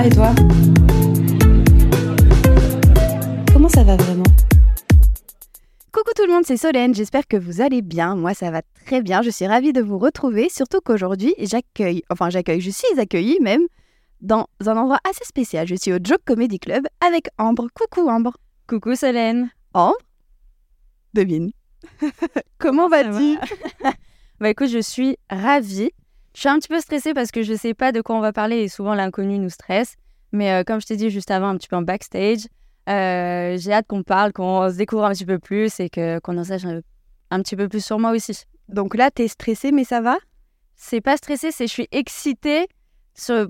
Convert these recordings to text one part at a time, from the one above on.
va et toi Comment ça va vraiment Coucou tout le monde, c'est Solène, j'espère que vous allez bien. Moi ça va très bien, je suis ravie de vous retrouver, surtout qu'aujourd'hui j'accueille, enfin j'accueille, je suis accueillie même dans un endroit assez spécial. Je suis au Joke Comedy Club avec Ambre. Coucou Ambre. Coucou Solène. Ambre Devine. Comment vas-tu Bah écoute, je suis ravie. Je suis un petit peu stressée parce que je ne sais pas de quoi on va parler et souvent l'inconnu nous stresse. Mais euh, comme je t'ai dit juste avant, un petit peu en backstage, euh, j'ai hâte qu'on parle, qu'on se découvre un petit peu plus et que, qu'on en sache un, un, petit peu plus sur moi aussi. Donc là, tu es stressée, mais ça va? C'est pas stressée, c'est je suis excitée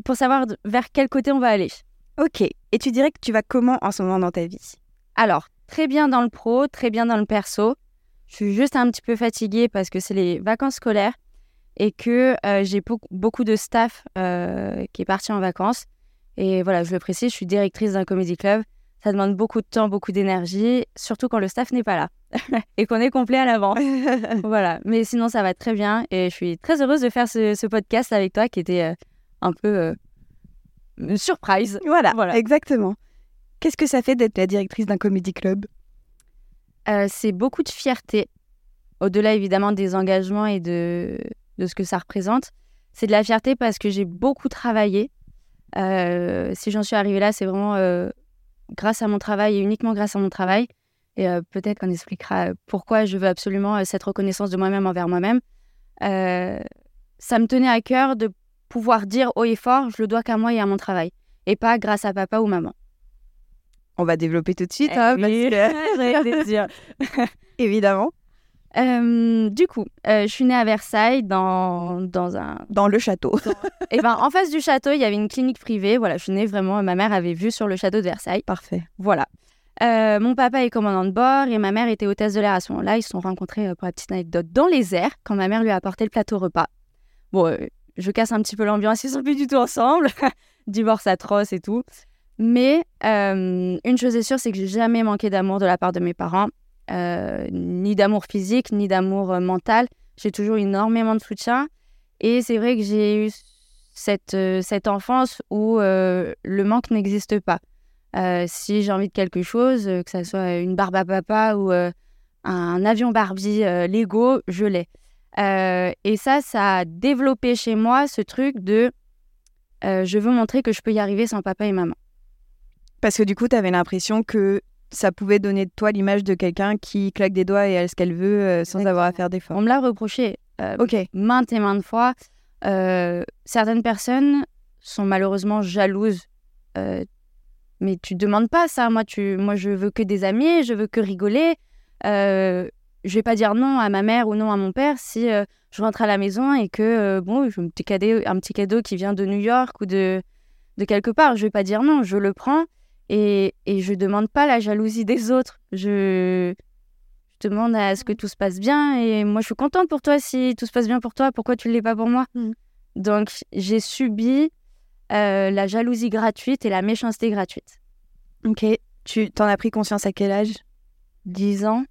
pour savoir vers quel côté on va aller. Ok. Et tu dirais que tu vas comment en ce moment dans ta vie? Alors, très bien dans le pro, très bien dans le perso. Je suis juste un petit peu fatiguée parce que c'est les vacances scolaires et que euh, j'ai beaucoup de staff euh, qui est parti en vacances. Et voilà, je le précise, je suis directrice d'un comédie club. Ça demande beaucoup de temps, beaucoup d'énergie, surtout quand le staff n'est pas là et qu'on est complet à l'avant. voilà, mais sinon ça va très bien et je suis très heureuse de faire ce, podcast avec toi qui était euh, un peu une surprise. Voilà, voilà. exactement. Qu'est-ce que ça fait d'être la directrice d'un comédie club? C'est beaucoup de fierté, au-delà évidemment des engagements et de, de ce que ça représente. C'est de la fierté parce que j'ai beaucoup travaillé. Euh, si j'en suis arrivée là, c'est vraiment euh, grâce à mon travail et uniquement grâce à mon travail. Et peut-être qu'on expliquera pourquoi je veux absolument cette reconnaissance de moi-même envers moi-même. ça me tenait à cœur de pouvoir dire haut et fort, je le dois qu'à moi et à mon travail, et pas grâce à papa ou maman. On va développer tout de suite. Hein, Évidemment. Euh, du coup, euh, je suis née à Versailles dans, dans un... Dans le château. Et eh ben, en face du château, il y avait une clinique privée. Voilà, je suis née vraiment... Ma mère avait vu sur le château de Versailles. Parfait. Voilà. Euh, mon papa est commandant de bord et ma mère était hôtesse de l'air à ce moment-là. Ils se sont rencontrés, pour la petite anecdote, dans les airs quand ma mère lui a apporté le plateau repas. Bon, je casse un petit peu l'ambiance, ils sont plus du tout ensemble. Divorce atroce et tout. Mais une chose est sûre, c'est que j'ai jamais manqué d'amour de la part de mes parents, euh, ni d'amour physique, ni d'amour euh, mental. J'ai toujours énormément de soutien. Et c'est vrai que j'ai eu cette, cette enfance où le manque n'existe pas. si j'ai envie de quelque chose, que ce soit une barbe à papa ou un avion Barbie Lego, je l'ai. et ça, ça a développé chez moi ce truc de je veux montrer que je peux y arriver sans papa et maman. Parce que du coup, tu avais l'impression que ça pouvait donner de toi l'image de quelqu'un qui claque des doigts et a ce qu'elle veut euh, sans avoir à faire d'efforts. On me l'a reproché euh, ok maintes et maintes fois. Euh, certaines personnes sont malheureusement jalouses. mais tu demandes pas ça. Moi, tu, moi, je veux que des amis, je veux que rigoler. je vais pas dire non à ma mère ou non à mon père si je rentre à la maison et que bon, j'ai un petit cadeau, un petit cadeau qui vient de New York ou de de quelque part. Je vais pas dire non, je le prends et, et je demande pas la jalousie des autres. Je, je demande à ce que tout se passe bien. Et moi, je suis contente pour toi si tout se passe bien pour toi. Pourquoi tu ne l'es pas pour moi? Mm. Donc, j'ai subi euh, la jalousie gratuite et la méchanceté gratuite. Ok. Tu t'en as pris conscience à quel âge? 10 ans.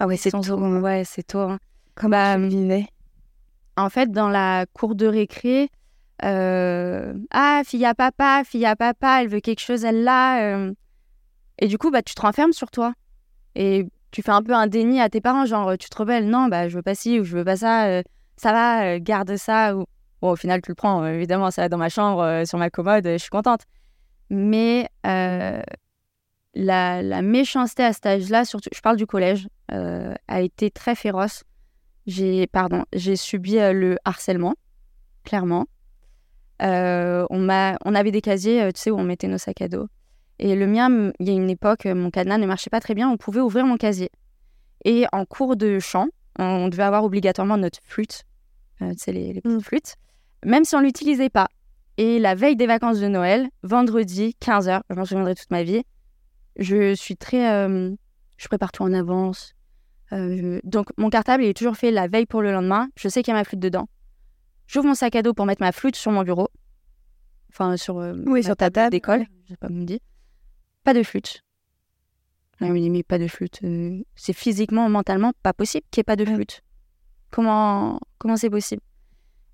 Ah ouais, c'est tôt. Ouais, c'est tôt. Hein. Comment bah, tu vivais? En fait, dans la cour de récré, ah, fille à papa, fille à papa, elle veut quelque chose, elle l'a. Euh. Et du coup, bah, tu te renfermes sur toi. Et tu fais un peu un déni à tes parents, genre, tu te rebelles, non, bah, je veux pas ci ou je veux pas ça, euh, ça va, garde ça. Bon, au final, tu le prends, évidemment, ça va dans ma chambre, sur ma commode, je suis contente. Mais la, la, méchanceté à cet âge-là, surtout, je parle du collège, a été très féroce. J'ai, pardon, j'ai subi le harcèlement, clairement. Euh, on, on avait des casiers, euh, tu sais, où on mettait nos sacs à dos. Et le mien, il y a une époque, mon cadenas ne marchait pas très bien, on pouvait ouvrir mon casier. Et en cours de chant, on devait avoir obligatoirement notre flûte, euh, tu sais, les, petites mm. flûtes, même si on ne l'utilisait pas. Et la veille des vacances de Noël, vendredi, 15h, je m'en souviendrai toute ma vie, je suis très... je prépare tout en avance. Donc, mon cartable, il est toujours fait la veille pour le lendemain. Je sais qu'il y a ma flûte dedans. J'ouvre mon sac à dos pour mettre ma flûte sur mon bureau. Enfin, sur, euh, oui, sur ta table d'école. Je sais pas, me dit. Pas de flûte. Elle me dit, mais pas de flûte. Euh, c'est physiquement, mentalement pas possible qu'il n'y ait pas de flûte. Comment comment c'est possible?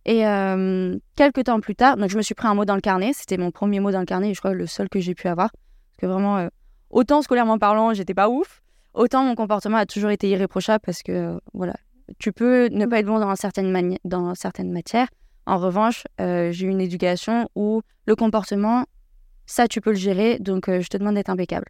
Et euh, quelques temps plus tard, donc je me suis pris un mot dans le carnet. C'était mon premier mot dans le carnet et je crois le seul que j'ai pu avoir. Parce que vraiment, euh, autant scolairement parlant, j'étais pas ouf. Autant mon comportement a toujours été irréprochable parce que, voilà, tu peux ne pas être bon dans certaines, dans certaines matières. En revanche, euh, j'ai eu une éducation où le comportement, ça, tu peux le gérer. Donc, euh, je te demande d'être impeccable.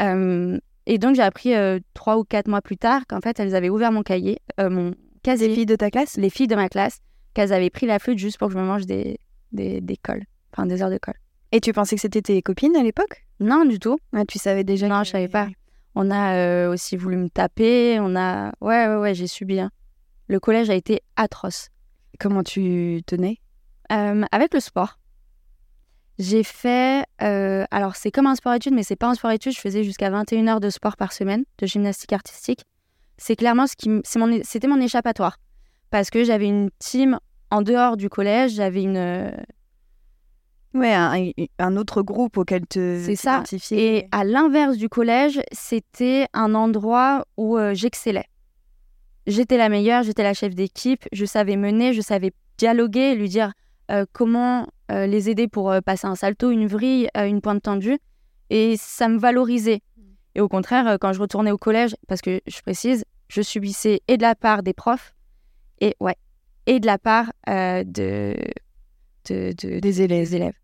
Euh, et donc, j'ai appris euh, trois ou quatre mois plus tard qu'en fait, elles avaient ouvert mon cahier, mon casier Les filles de ta classe? Les filles de ma classe qu'elles avaient pris la flûte juste pour que je me mange des, des, des cols, enfin des heures de colle. Et tu pensais que c'était tes copines à l'époque? Non, du tout. Ouais, Tu savais déjà Non, que- je savais pas. On a euh, aussi voulu me taper, on a... Ouais, ouais, ouais, j'ai subi. hein. Le collège a été atroce. Comment tu tenais? Euh, avec le sport, j'ai fait... euh, alors, c'est comme un sport-études, mais c'est pas un sport-études. Je faisais jusqu'à 21 heures de sport par semaine, de gymnastique artistique. C'est clairement ce qui... c'est mon... C'était mon échappatoire. Parce que j'avais une team en dehors du collège, j'avais une... Ouais, un, un autre groupe auquel te C'est ça. Et à l'inverse du collège, c'était un endroit où euh, j'excellais. J'étais la meilleure, j'étais la chef d'équipe, je savais mener, je savais dialoguer, lui dire euh, comment euh, les aider pour euh, passer un salto, une vrille, euh, une pointe tendue. Et ça me valorisait. Et au contraire, quand je retournais au collège, parce que je précise, je subissais et de la part des profs, et ouais, et de la part euh, de, de, de- Des élèves. des élèves.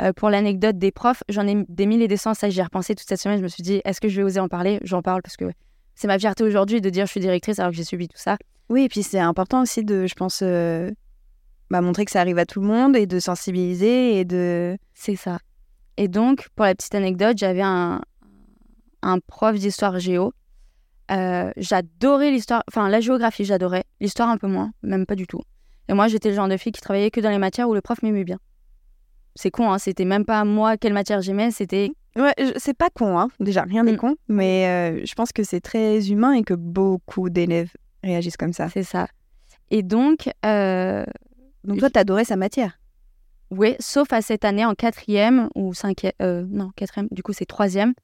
Euh, pour l'anecdote des profs, j'en ai des mille et des cents. Ça, j'y ai repensé toute cette semaine. Je me suis dit, est-ce que je vais oser en parler? J'en parle parce que c'est ma fierté aujourd'hui de dire je suis directrice alors que j'ai subi tout ça. Oui, et puis c'est important aussi de, je pense, euh, bah, montrer que ça arrive à tout le monde et de sensibiliser et de. C'est ça. Et donc, pour la petite anecdote, j'avais un, un prof d'histoire géo. Euh, j'adorais l'histoire, enfin la géographie, j'adorais. L'histoire un peu moins, même pas du tout. Et moi, j'étais le genre de fille qui travaillait que dans les matières où le prof m'aimait bien. C'est con, hein, c'était même pas moi quelle matière j'aimais, c'était Ouais, je- c'est pas con, hein. Déjà, rien n'est Mm. con, mais euh, je pense que c'est très humain et que beaucoup d'élèves réagissent comme ça. c'est ça. Et donc, euh, Donc toi, t'adorais sa matière? Oui, sauf à cette année en quatrième ou cinquième, euh, non, quatrième, du coup c'est troisième.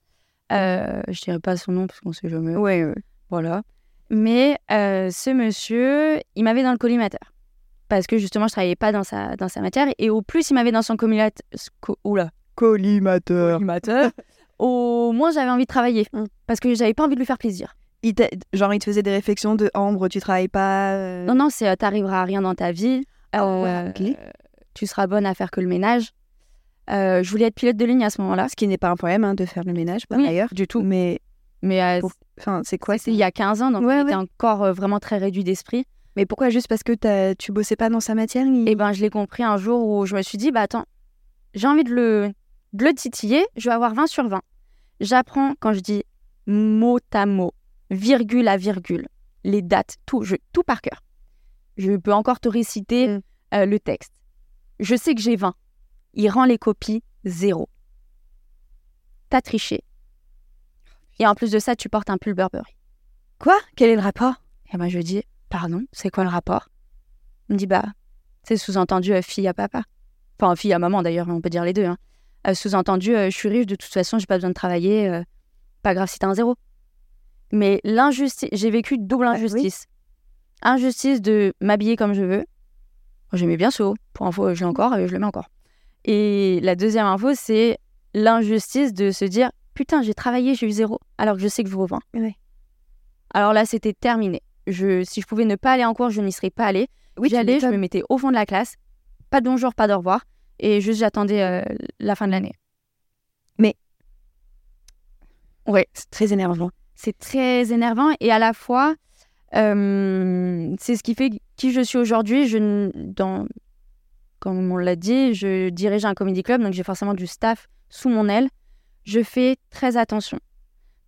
Euh, je dirais pas son nom parce qu'on sait jamais. Ouais, Voilà. Mais ce monsieur, il m'avait dans le collimateur. Parce que justement, je travaillais pas dans sa, dans sa matière. Et au plus, il m'avait dans son collimateur. Oula. Collimateur. Collimateur. au moins, j'avais envie de travailler. Mm. Parce que j'avais pas envie de lui faire plaisir. Il genre, il te faisait des réflexions de Ambre, tu travailles pas. euh, Non, non, c'est euh, t'arriveras à rien dans ta vie. Ah ouais, Euh, ok. Tu seras bonne à faire que le ménage. Euh, je voulais être pilote de ligne à ce moment-là. Ce qui n'est pas un problème hein, de faire le ménage, par Oui, ailleurs. du tout. Mais Mais euh, Pour- enfin, c'est quoi c'était il y a 15 ans, donc Ouais, ouais. encore euh, vraiment très réduit d'esprit. Mais pourquoi juste parce que t'as- tu bossais pas dans sa matière il- Et ben, je l'ai compris un jour où je me suis dit, bah attends, j'ai envie de le, de le titiller, je vais avoir 20 sur 20. J'apprends quand je dis mot à mot, virgule à virgule, les dates, tout, je, tout par cœur. Je peux encore te réciter Mm. euh, le texte. Je sais que j'ai 20. Il rend les copies zéro. T'as triché. Et en plus de ça, tu portes un pull Burberry. Quoi? Quel est le rapport? Et ben je dis, pardon, c'est quoi le rapport? Il me dit, bah, c'est sous-entendu euh, fille à papa. Enfin, fille à maman d'ailleurs, on peut dire les deux. hein. Euh, sous-entendu, euh, je suis riche, de toute façon, j'ai pas besoin de travailler. pas grave si t'as un zéro. Mais l'injustice, j'ai vécu double Ah oui. injustice. Injustice de m'habiller comme je veux. J'aimais bien ce haut. Pour info, je l'ai encore et je le mets encore. Et la deuxième info, c'est l'injustice de se dire Putain, j'ai travaillé, j'ai eu zéro, alors que je sais que je vous revends. Alors là, c'était terminé. Je, si je pouvais ne pas aller en cours, je n'y serais pas allée. Oui, J'allais, je me mettais au fond de la classe. Pas de bonjour, pas d'au revoir. Et juste, j'attendais euh, la fin de l'année. C'est très énervant. C'est très énervant et à la fois, euh, c'est ce qui fait qui je suis aujourd'hui. Je, dans, comme on l'a dit, je dirige un comedy club, donc j'ai forcément du staff sous mon aile. Je fais très attention.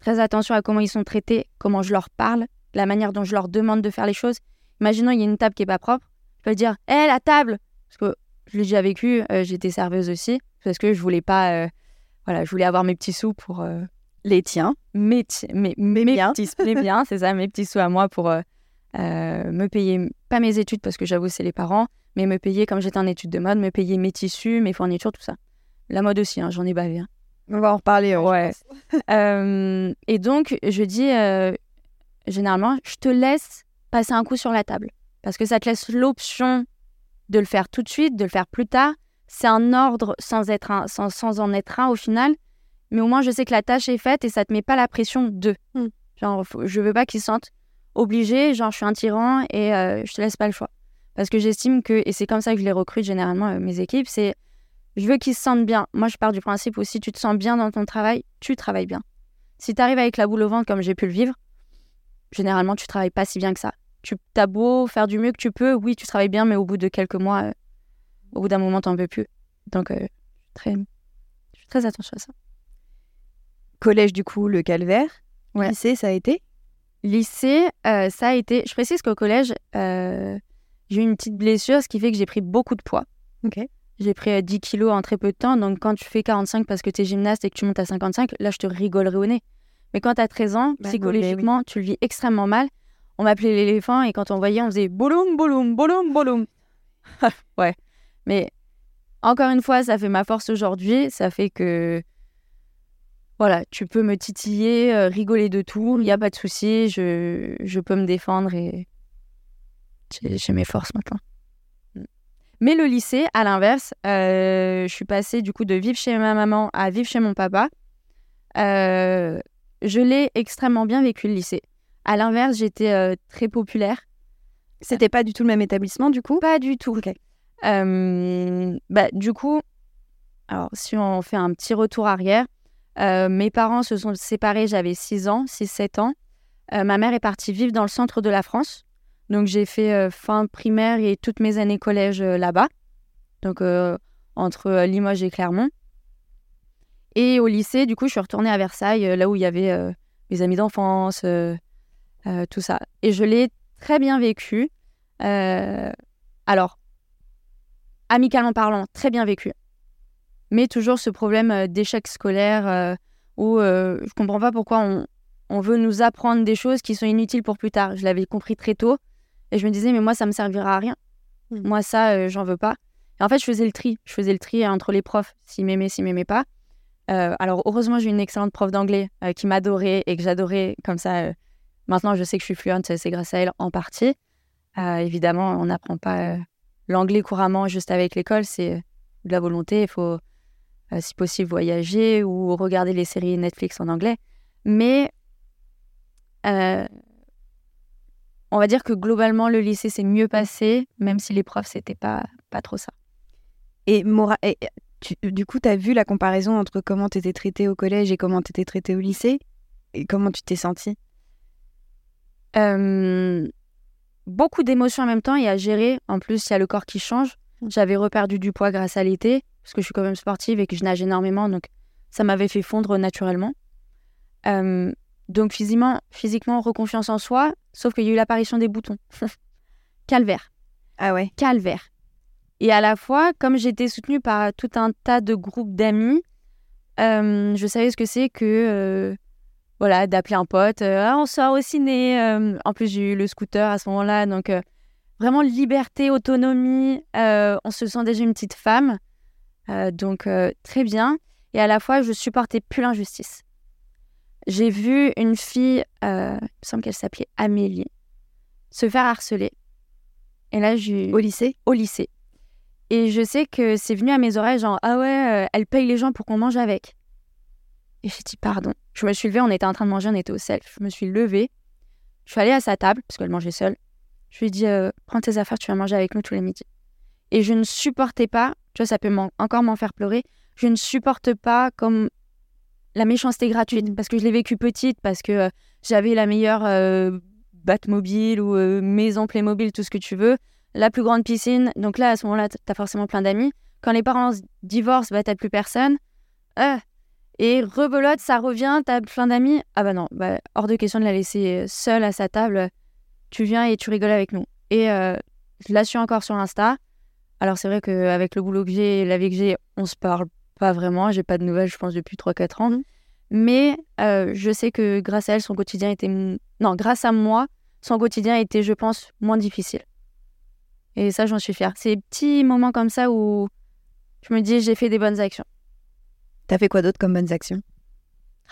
Très attention à comment ils sont traités, comment je leur parle, la manière dont je leur demande de faire les choses. Imaginons, il y a une table qui est pas propre. Je peux dire Hé, la table Parce que je l'ai déjà vécu, euh, j'étais serveuse aussi, parce que je voulais pas. euh, voilà, je voulais avoir mes petits sous pour. euh, Les tiens. mes, ti- mes, mes biens. petits mes biens, c'est ça, mes petits sous à moi pour me payer, pas mes études parce que j'avoue c'est les parents, mais me payer comme j'étais en études de mode, me payer mes tissus, mes fournitures, tout ça. La mode aussi, hein, j'en ai bavé. hein. On va en reparler. ouais, je Ouais. Euh, et donc, je dis euh, généralement, je te laisse passer un coup sur la table parce que ça te laisse l'option de le faire tout de suite, de le faire plus tard. C'est un ordre sans, être un, sans, sans en être un au final. Mais au moins, je sais que la tâche est faite et ça te met pas la pression de. Mm. Genre, faut- je veux pas qu'ils se sentent obligés, genre, je suis un tyran et euh, je te laisse pas le choix. Parce que j'estime que, et c'est comme ça que je les recrute généralement, euh, mes équipes, c'est je veux qu'ils se sentent bien. Moi, je pars du principe où si tu te sens bien dans ton travail, tu travailles bien. Si tu arrives avec la boule au ventre comme j'ai pu le vivre, généralement, tu travailles pas si bien que ça. Tu as beau faire du mieux que tu peux, oui, tu travailles bien, mais au bout de quelques mois, euh, au bout d'un moment, t'en peux plus. Donc, euh, je suis très, je fais très attention à ça. Collège, du coup, le calvaire. Ouais. Lycée, ça a été? Lycée, euh, ça a été. Je précise qu'au collège, j'ai eu une petite blessure, ce qui fait que j'ai pris beaucoup de poids. Ok. J'ai pris euh, 10 kilos en très peu de temps. Donc, quand tu fais 45 parce que tu es gymnaste et que tu montes à 55, là, je te rigolerai au nez. Mais quand tu as 13 ans, Bah, psychologiquement, tu le vis extrêmement mal. On m'appelait l'éléphant et quand on voyait, on faisait boloum, boloum, boloum, boloum. ouais. Mais encore une fois, ça fait ma force aujourd'hui. Ça fait que. Voilà, tu peux me titiller, euh, rigoler de tout, il n'y a pas de souci, je, je peux me défendre et j'ai j'ai mes forces maintenant. Mais le lycée, à l'inverse, euh, je suis passée du coup de vivre chez ma maman à vivre chez mon papa. Euh, je l'ai extrêmement bien vécu le lycée. À l'inverse, j'étais euh, très populaire. C'était pas du tout le même établissement, du coup? Pas du tout. Euh, bah, du coup, alors si on fait un petit retour arrière, euh, mes parents se sont séparés, j'avais 6 ans, 6-7 ans. Ma mère est partie vivre dans le centre de la France. Donc j'ai fait fin primaire et toutes mes années collège là-bas. Donc entre Limoges et Clermont. Et au lycée, du coup, je suis retournée à Versailles, euh, là où il y avait euh, mes amis d'enfance, euh, euh, tout ça. Et je l'ai très bien vécu. Alors, amicalement parlant, très bien vécu. Mais toujours ce problème d'échec scolaire où je comprends pas pourquoi on, on veut nous apprendre des choses qui sont inutiles pour plus tard. Je l'avais compris très tôt et je me disais, mais moi, ça me servira à rien. Mm. Moi, ça, j'en veux pas. Et en fait, je faisais le tri. Je faisais le tri entre les profs, s'ils m'aimaient, s'ils m'aimaient pas. Euh, alors, heureusement, j'ai une excellente prof d'anglais euh, qui m'adorait et que j'adorais. Comme ça, euh, maintenant, je sais que je suis fluente, c'est grâce à elle en partie. Évidemment, on n'apprend pas l'anglais couramment juste avec l'école, c'est de la volonté. Il faut, si possible, voyager ou regarder les séries Netflix en anglais. Mais on va dire que globalement, le lycée s'est mieux passé, même si les profs, c'était pas, pas trop ça. Et tu- du coup, tu as vu la comparaison entre comment tu étais traité au collège et comment tu étais traité au lycée? Et comment tu t'es sentie? Euh, beaucoup d'émotions en même temps et à gérer. En plus, il y a le corps qui change. J'avais reperdu du poids grâce à l'été, parce que je suis quand même sportive et que je nage énormément, donc ça m'avait fait fondre naturellement. Euh, donc physiquement, physiquement, reconfiance en soi, sauf qu'il y a eu l'apparition des boutons. Calvaire, Ah ouais calvaire. Et à la fois, comme j'étais soutenue par tout un tas de groupes d'amis, euh, je savais ce que c'est que euh, voilà d'appeler un pote, euh, Ah, on sort au ciné. en plus, j'ai eu le scooter à ce moment-là, donc vraiment liberté, autonomie. on se sent déjà une petite femme, donc très bien. Et à la fois, je supportais plus l'injustice. J'ai vu une fille, il me semble qu'elle s'appelait Amélie, se faire harceler. Et là, j'ai Au lycée? au lycée. Et je sais que c'est venu à mes oreilles, genre, ah ouais, euh, elle paye les gens pour qu'on mange avec. Et j'ai dit, pardon. Je me suis levée, on était en train de manger, on était au self. Je me suis levée, je suis allée à sa table, parce qu'elle mangeait seule. Je lui ai dit, euh, prends tes affaires, tu vas manger avec nous tous les midis. Et je ne supportais pas, tu vois, ça peut encore m'en faire pleurer, je ne supporte pas comme la méchanceté gratuite, parce que je l'ai vécu petite, parce que euh, j'avais la meilleure Batmobile ou maison Playmobil, tout ce que tu veux la plus grande piscine. Donc là, à ce moment-là, t- t'as forcément plein d'amis. Quand les parents divorcent, bah, t'as plus personne. Ah. Et rebelote, ça revient, t'as plein d'amis. Ah bah non, bah, hors de question de la laisser euh, seule à sa table. Tu viens et tu rigoles avec nous. Et euh, je la suis encore sur Insta. Alors c'est vrai qu'avec le boulot que j'ai et la vie que j'ai, on se parle pas vraiment. J'ai pas de nouvelles, je pense, depuis 3-4 ans. Mais euh, je sais que grâce à elle, son quotidien était... Non, grâce à moi, son quotidien était, je pense, moins difficile. Et ça, j'en suis fière. Des petits moments comme ça où je me dis, j'ai fait des bonnes actions. T'as fait quoi d'autre comme bonnes actions?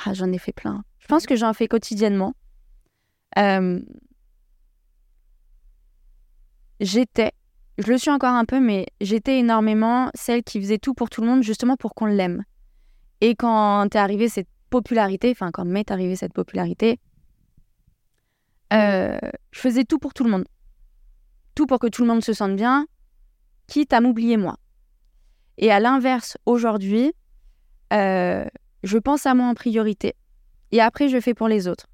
Ah, j'en ai fait plein. Je pense que j'en fais quotidiennement. Euh, J'étais, je le suis encore un peu, mais j'étais énormément celle qui faisait tout pour tout le monde, justement pour qu'on l'aime. Et quand t'es arrivée cette popularité, enfin quand m'est arrivée cette popularité, euh, je faisais tout pour tout le monde. Tout pour que tout le monde se sente bien, quitte à m'oublier moi. Et à l'inverse, aujourd'hui, euh, je pense à moi en priorité. Et après, je fais pour les autres.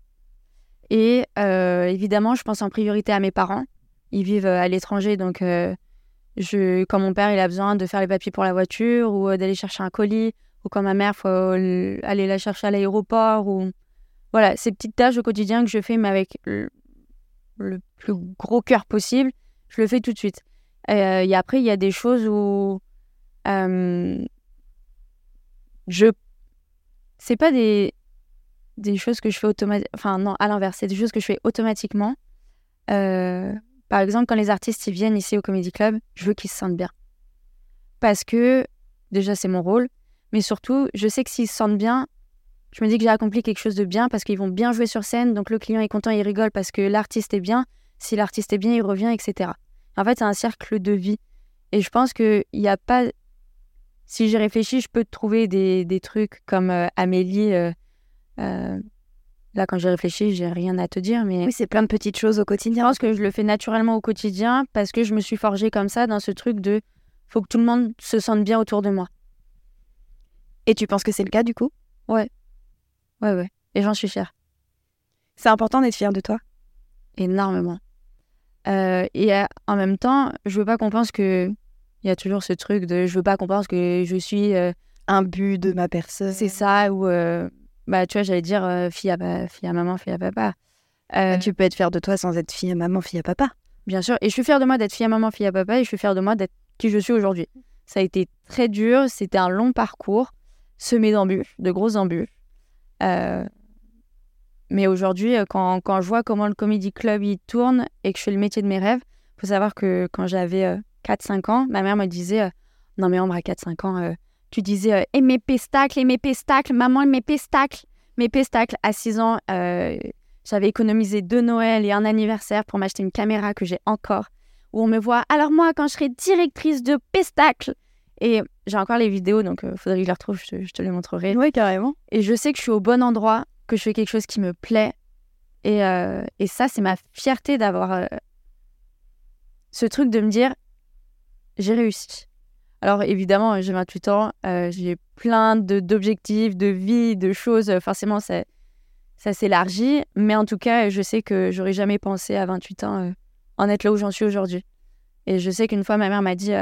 Et euh, évidemment, je pense en priorité à mes parents. Ils vivent à l'étranger, donc quand mon père il a besoin de faire les papiers pour la voiture ou d'aller chercher un colis, ou quand ma mère, faut aller la chercher à l'aéroport, ou voilà, ces petites tâches au quotidien que je fais, mais avec le, plus gros cœur possible, je le fais tout de suite. Euh, et après, il y a des choses où euh, je. C'est pas des, des choses que je fais automatiquement. Enfin, non, à l'inverse, c'est des choses que je fais automatiquement. Euh, par exemple, quand les artistes ils viennent ici au Comedy Club, je veux qu'ils se sentent bien. Parce que, déjà, c'est mon rôle, mais surtout, je sais que s'ils se sentent bien, je me dis que j'ai accompli quelque chose de bien parce qu'ils vont bien jouer sur scène, donc le client est content, il rigole parce que l'artiste est bien. Si l'artiste est bien, il revient, etc. En fait, c'est un cercle de vie. Et je pense qu'il n'y a pas. Si j'y réfléchis, je peux trouver des, des trucs comme euh, Amélie. Euh, euh, là, quand j'y réfléchis, j'ai rien à te dire, mais. Oui, c'est plein de petites choses au quotidien. Je pense que je le fais naturellement au quotidien parce que je me suis forgée comme ça dans ce truc de faut que tout le monde se sente bien autour de moi. Et tu penses que c'est le cas du coup? Ouais. Ouais, ouais. Et j'en suis fière. C'est important d'être fière de toi? Énormément. Euh, et euh, en même temps, je veux pas qu'on pense que. Il y a toujours ce truc de. Je veux pas qu'on pense que je suis. Euh, un but de ma personne. C'est ça, ou. bah, tu vois, j'allais dire fille, à, fille à maman, fille à papa. Bah, tu peux être fière de toi sans être fille à maman, fille à papa. Bien sûr. Et je suis fière de moi d'être fille à maman, fille à papa, et je suis fière de moi d'être qui je suis aujourd'hui. Ça a été très dur, c'était un long parcours, semé d'embûches, de grosses embûches. Euh, mais aujourd'hui, euh, quand, quand, je vois comment le Comedy Club il tourne et que je fais le métier de mes rêves, il faut savoir que quand j'avais 4-5 euh, ans, ma mère me disait Non, mais Ambre, à 4-5 ans, tu disais Et mes pestacles, et mes pestacles, maman, mes pestacles. Mes pestacles, à 6 ans, j'avais économisé deux Noël et un anniversaire pour m'acheter une caméra que j'ai encore, où on me voit Alors, moi, quand je serai directrice de pestacles, et j'ai encore les vidéos, donc il euh, faudrait que je les retrouve, je te, les montrerai. Oui, carrément. Et je sais que je suis au bon endroit, que je fais quelque chose qui me plaît. Et, euh, et ça, c'est ma fierté d'avoir euh, ce truc de me dire, j'ai réussi. Alors évidemment, j'ai 28 ans, j'ai plein d'objectifs, de, vie, de choses. Forcément, ça, ça s'élargit. Mais en tout cas, je sais que j'aurais jamais pensé à 28 ans en être là où j'en suis aujourd'hui. Et je sais qu'une fois, ma mère m'a dit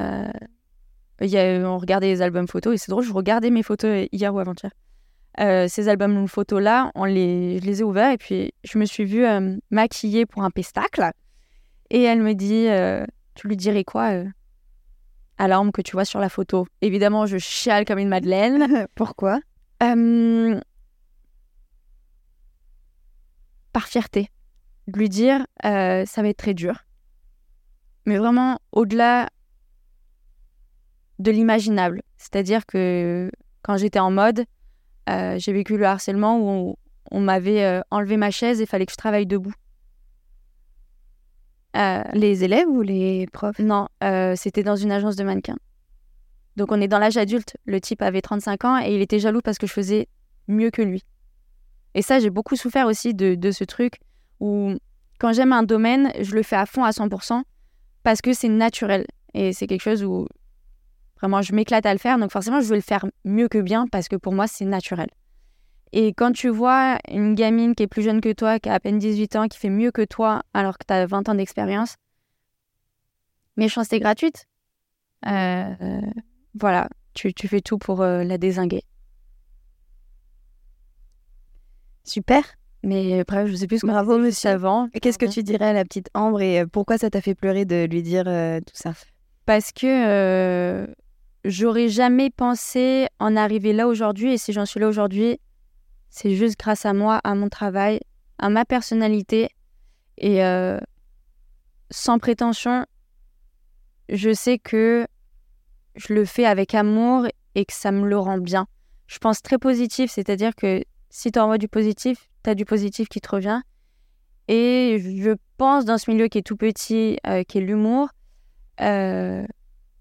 euh, y a, on regardait les albums photos et c'est drôle, je regardais mes photos hier ou avant-hier. Euh, ces albums photos-là, les, je les ai ouverts et puis je me suis vue euh, maquillée pour un pestacle. Et elle me dit Tu lui dirais quoi à l'arme que tu vois sur la photo? Évidemment, je chiale comme une madeleine. Pourquoi? Par fierté. De lui dire Ça va être très dur. Mais vraiment, au-delà de l'imaginable. C'est-à-dire que quand j'étais en mode, euh, j'ai vécu le harcèlement où on, m'avait euh, enlevé ma chaise et il fallait que je travaille debout. Euh, les élèves ou les profs? Non, c'était dans une agence de mannequins. Donc on est dans l'âge adulte. Le type avait 35 ans et il était jaloux parce que je faisais mieux que lui. Et ça, j'ai beaucoup souffert aussi de, de ce truc où quand j'aime un domaine, je le fais à fond à 100% parce que c'est naturel. Et c'est quelque chose où Vraiment, je m'éclate à le faire. Donc forcément, je veux le faire mieux que bien parce que pour moi, c'est naturel. Et quand tu vois une gamine qui est plus jeune que toi, qui a à peine 18 ans, qui fait mieux que toi alors que tu as 20 ans d'expérience, méchanceté gratuite. Euh, voilà, tu, fais tout pour euh, la désinguer. Super. Mais bref, je sais plus ce que Bravo, monsieur. avant. Qu'est-ce que tu dirais à la petite Ambre et euh, pourquoi ça t'a fait pleurer de lui dire tout ça? Parce que j'aurais jamais pensé en arriver là aujourd'hui. Et si j'en suis là aujourd'hui, c'est juste grâce à moi, à mon travail, à ma personnalité. Et euh, sans prétention, je sais que je le fais avec amour et que ça me le rend bien. Je pense très positif, c'est-à-dire que si tu envoies du positif, tu as du positif qui te revient. Et je pense dans ce milieu qui est tout petit, euh, qui est l'humour, euh,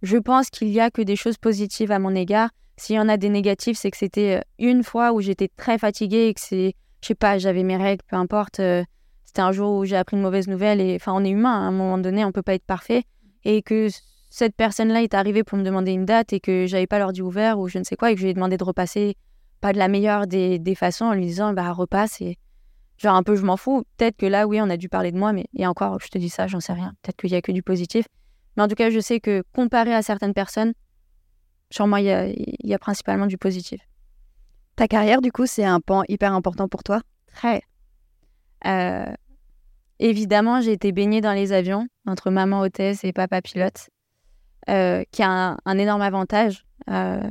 je pense qu'il y a que des choses positives à mon égard. S'il y en a des négatifs, c'est que c'était euh, une fois où j'étais très fatiguée et que c'est, je sais pas, j'avais mes règles, peu importe. euh, c'était un jour où j'ai appris une mauvaise nouvelle et, enfin, on est humain, à un moment donné, on peut pas être parfait. Et que cette personne-là est arrivée pour me demander une date et que j'avais pas l'ordi ouvert ou je ne sais quoi et que je lui ai demandé de repasser pas de la meilleure des, des façons en lui disant, bah, repasse et genre un peu, je m'en fous. Peut-être que là, oui, on a dû parler de moi, mais et encore, je te dis ça, j'en sais rien. Peut-être qu'il y a que du positif. Mais en tout cas, je sais que comparé à certaines personnes, sur moi, il y a, il y a principalement du positif. Ta carrière, du coup, c'est un pan hyper important pour toi? Très. Euh, évidemment, j'ai été baignée dans les avions entre maman hôtesse et papa pilote, euh, qui a un, un énorme avantage. Euh,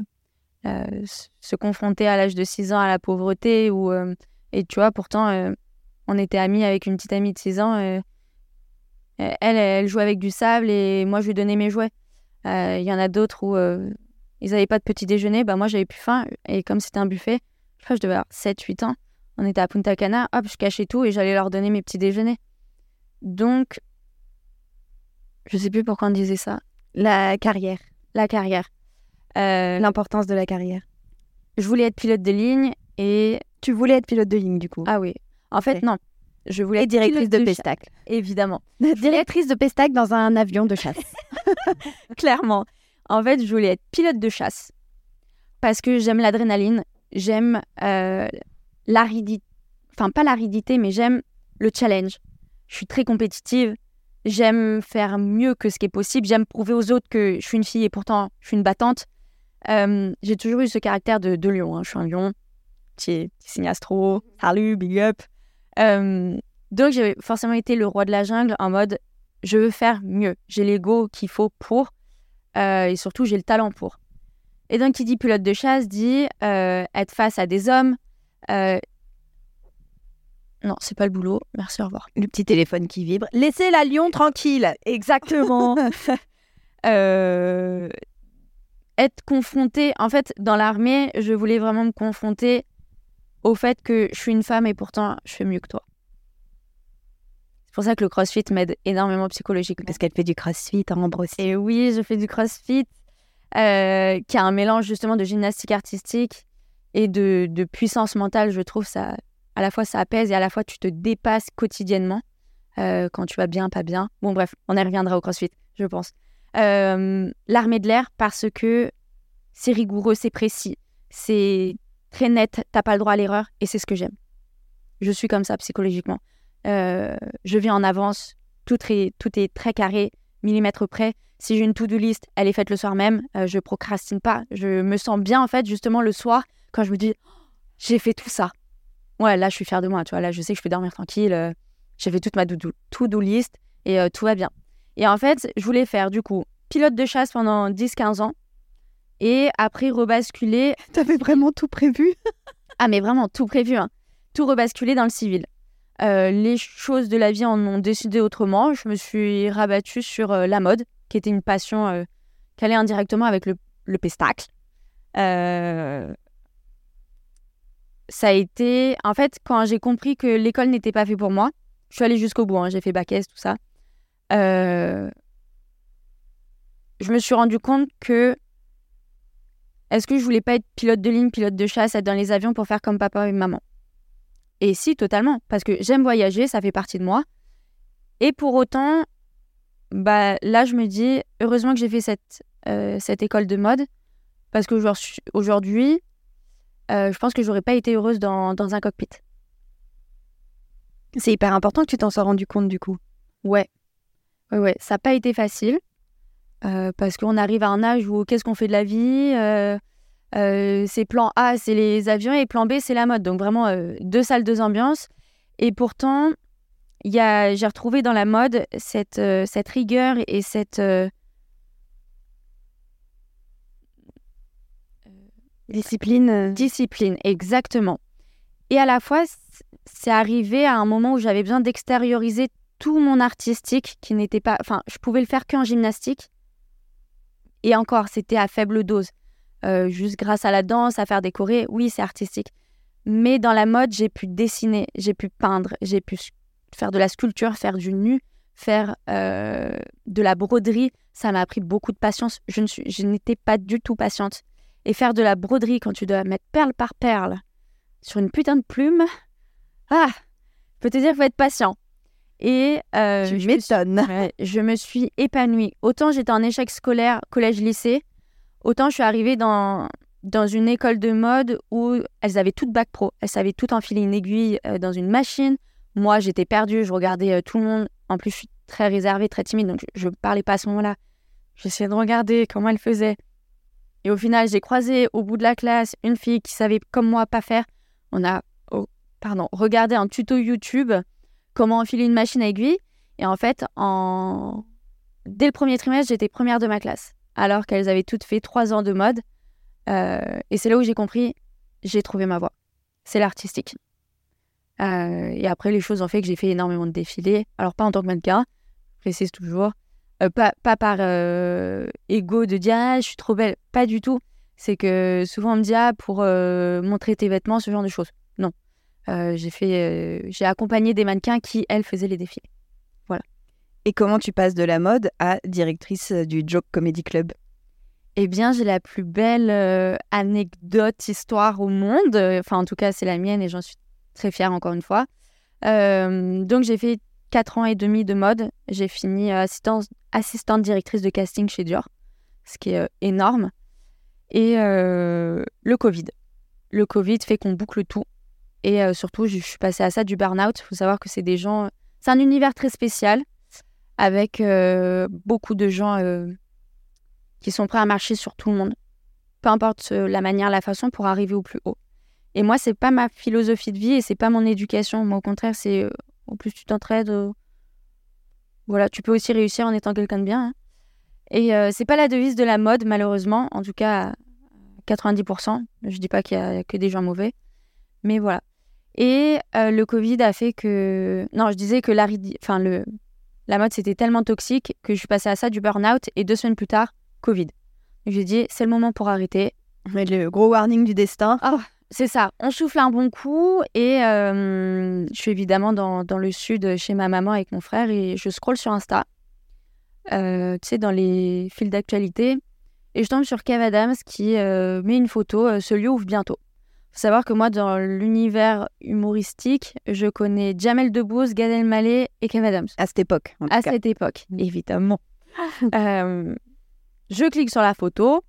se confronter à l'âge de 6 ans à la pauvreté, ou et tu vois, pourtant, on était amis avec une petite amie de 6 ans. Elle, elle jouait avec du sable et moi, je lui donnais mes jouets. Euh, Il y en a d'autres où euh, ils n'avaient pas de petit déjeuner. Bah, moi, j'avais plus faim. Et comme c'était un buffet, je crois que je devais avoir 7-8 ans. On était à Punta Cana, hop, je cachais tout et j'allais leur donner mes petits déjeuners. Donc, je sais plus pourquoi on disait ça. La carrière, La carrière. Euh, l'importance de la carrière. je voulais être pilote de ligne et. Tu voulais être pilote de ligne, du coup. Ah oui. En fait, non. Je voulais être directrice de pestacle. Évidemment. directrice de pestacle dans un avion de chasse. Clairement. En fait, je voulais être pilote de chasse parce que j'aime l'adrénaline, j'aime euh, l'aridité, enfin pas l'aridité, mais j'aime le challenge. Je suis très compétitive, j'aime faire mieux que ce qui est possible, j'aime prouver aux autres que je suis une fille et pourtant je suis une battante. Euh, j'ai toujours eu ce caractère de, de lion, hein. je suis un lion, petit signe astro, salut, big up. Euh, donc j'ai forcément été le roi de la jungle en mode je veux faire mieux, j'ai l'ego qu'il faut pour. Euh, et surtout, j'ai le talent pour. Et donc, qui dit pilote de chasse dit euh, être face à des hommes. euh, Non, c'est pas le boulot. Merci, au revoir. Le petit téléphone qui vibre. Laissez la lion tranquille. Exactement. Être confronté. En fait, dans l'armée, je voulais vraiment me confronter au fait que je suis une femme et pourtant, je fais mieux que toi. C'est pour ça que le crossfit m'aide énormément psychologiquement. Parce qu'elle fait du crossfit en aussi. Et oui, je fais du crossfit, euh, qui a un mélange justement de gymnastique artistique et de, de puissance mentale. Je trouve ça, à la fois ça apaise et à la fois tu te dépasses quotidiennement euh, quand tu vas bien, pas bien. Bon, bref, on y reviendra au crossfit, je pense. Euh, L'armée de l'air, parce que c'est rigoureux, c'est précis, c'est très net, t'as pas le droit à l'erreur et c'est ce que j'aime. Je suis comme ça psychologiquement. Euh, je viens en avance, tout est, tout est très carré, millimètre près. Si j'ai une to-do list, elle est faite le soir même. Euh, je procrastine pas. Je me sens bien, en fait, justement, le soir, quand je me dis, Oh, j'ai fait tout ça. Ouais, là, je suis fière de moi. Tu vois, là, je sais que je peux dormir tranquille. euh, j'ai fait toute ma to-do to-do list et euh, tout va bien. Et en fait, je voulais faire, du coup, pilote de chasse pendant 10-15 ans et après rebasculer. T'avais vraiment tout prévu? Ah, mais vraiment, tout prévu. hein. Tout rebasculer dans le civil. Euh, les choses de la vie en ont décidé autrement. Je me suis rabattue sur euh, la mode, qui était une passion euh, qui allait indirectement avec le, le pestacle. Euh, Ça a été... En fait, quand j'ai compris que l'école n'était pas fait pour moi, je suis allée jusqu'au bout. hein. J'ai fait bac S, tout ça. Je me suis rendu compte que est-ce que je voulais pas être pilote de ligne, pilote de chasse, être dans les avions pour faire comme papa et maman? Et si, totalement, parce que j'aime voyager, ça fait partie de moi. Et pour autant, bah là, je me dis, heureusement que j'ai fait cette, euh, école de mode, parce qu'aujourd'hui, euh, je pense que j'aurais pas été heureuse dans, dans un cockpit. C'est hyper important que tu t'en sois rendu compte du coup. Ouais, ouais, ouais, ça n'a pas été facile, euh, parce qu'on arrive à un âge où qu'est-ce qu'on fait de la vie euh, euh, C'est plan A, c'est les avions, et plan B, c'est la mode. Donc vraiment, deux salles, deux ambiances. Et pourtant, j'ai retrouvé dans la mode cette, cette rigueur et cette... Discipline. discipline, exactement. Et à la fois, c'est arrivé à un moment où j'avais besoin d'extérioriser tout mon artistique qui n'était pas... Enfin, je pouvais le faire qu'en gymnastique. Et encore, c'était à faible dose. Euh, juste grâce à la danse, à faire décorer, oui, c'est artistique. Mais dans la mode, j'ai pu dessiner, j'ai pu peindre, j'ai pu faire de la sculpture, faire du nu, faire euh, de la broderie, ça m'a appris beaucoup de patience. Je, je n'étais pas du tout patiente. Et faire de la broderie quand tu dois mettre perle par perle sur une putain de plume, ah, je peux te dire qu'il faut être patient. Et euh, je, m'étonnes. ouais, je me suis épanouie. Autant j'étais en échec scolaire, collège-lycée, autant je suis arrivée dans, dans une école de mode où elles avaient toutes bac pro. Elles savaient tout enfiler une aiguille euh, dans une machine. Moi, j'étais perdue, je regardais euh, tout le monde. En plus, je suis très réservée, très timide, donc je ne parlais pas à ce moment-là. J'essayais de regarder comment elles faisaient. Et au final, j'ai croisé au bout de la classe une fille qui savait comme moi pas faire. On a oh, pardon, regardé un tuto YouTube comment enfiler une machine à aiguille. Et en fait, en... dès le premier trimestre, j'étais première de ma classe, alors qu'elles avaient toutes fait trois ans de mode. Euh, et c'est là où j'ai compris, j'ai trouvé ma voie. C'est l'artistique. Euh, et après, les choses ont fait que j'ai fait énormément de défilés. Alors, pas en tant que mannequin, je précise toujours. Euh, pas, pas par ego de dire ah, je suis trop belle. Pas du tout. C'est que souvent on me dit ah, pour montrer tes vêtements, ce genre de choses. Euh, j'ai fait, euh, j'ai accompagné des mannequins qui, elles, faisaient les défilés. Et comment tu passes de la mode à directrice euh, du Joke Comedy Club? Eh bien, j'ai la plus belle euh, anecdote, histoire au monde. Enfin, en tout cas, c'est la mienne et j'en suis très fière encore une fois. Euh, donc, j'ai fait 4 ans et demi de mode. J'ai fini assistante, assistante directrice de casting chez Dior, ce qui est euh, énorme. Et le Covid. Le Covid fait qu'on boucle tout. Et euh, surtout, je suis passée à ça du burn-out. Il faut savoir que c'est des gens. C'est un univers très spécial avec euh, beaucoup de gens euh, qui sont prêts à marcher sur tout le monde, peu importe euh, la manière, la façon, pour arriver au plus haut. Et moi, c'est pas ma philosophie de vie et c'est pas mon éducation. Moi, au contraire, c'est euh, au plus tu t'entraides, euh, voilà, tu peux aussi réussir en étant quelqu'un de bien. hein. Et euh, c'est pas la devise de la mode, malheureusement. En tout cas, à 90%. Je dis pas qu'il y a que des gens mauvais, mais voilà. Et euh, le Covid a fait que, non, je disais que la, ridi- enfin le, la mode c'était tellement toxique que je suis passée à ça du burn-out et deux semaines plus tard, Covid. J'ai dit c'est le moment pour arrêter. Mais Le gros warning du destin. C'est ça, on souffle un bon coup et euh, je suis évidemment dans, dans le sud chez ma maman avec mon frère et je scrolle sur Insta, euh, tu sais, dans les fils d'actualité et je tombe sur Kev Adams qui met une photo, ce lieu ouvre bientôt. Faut savoir que moi, dans l'univers humoristique, je connais Jamel Debbouze, Gad Elmaleh et Kev Adams. À cette époque, en tout À cas. cette époque, évidemment. Euh, je clique sur la photo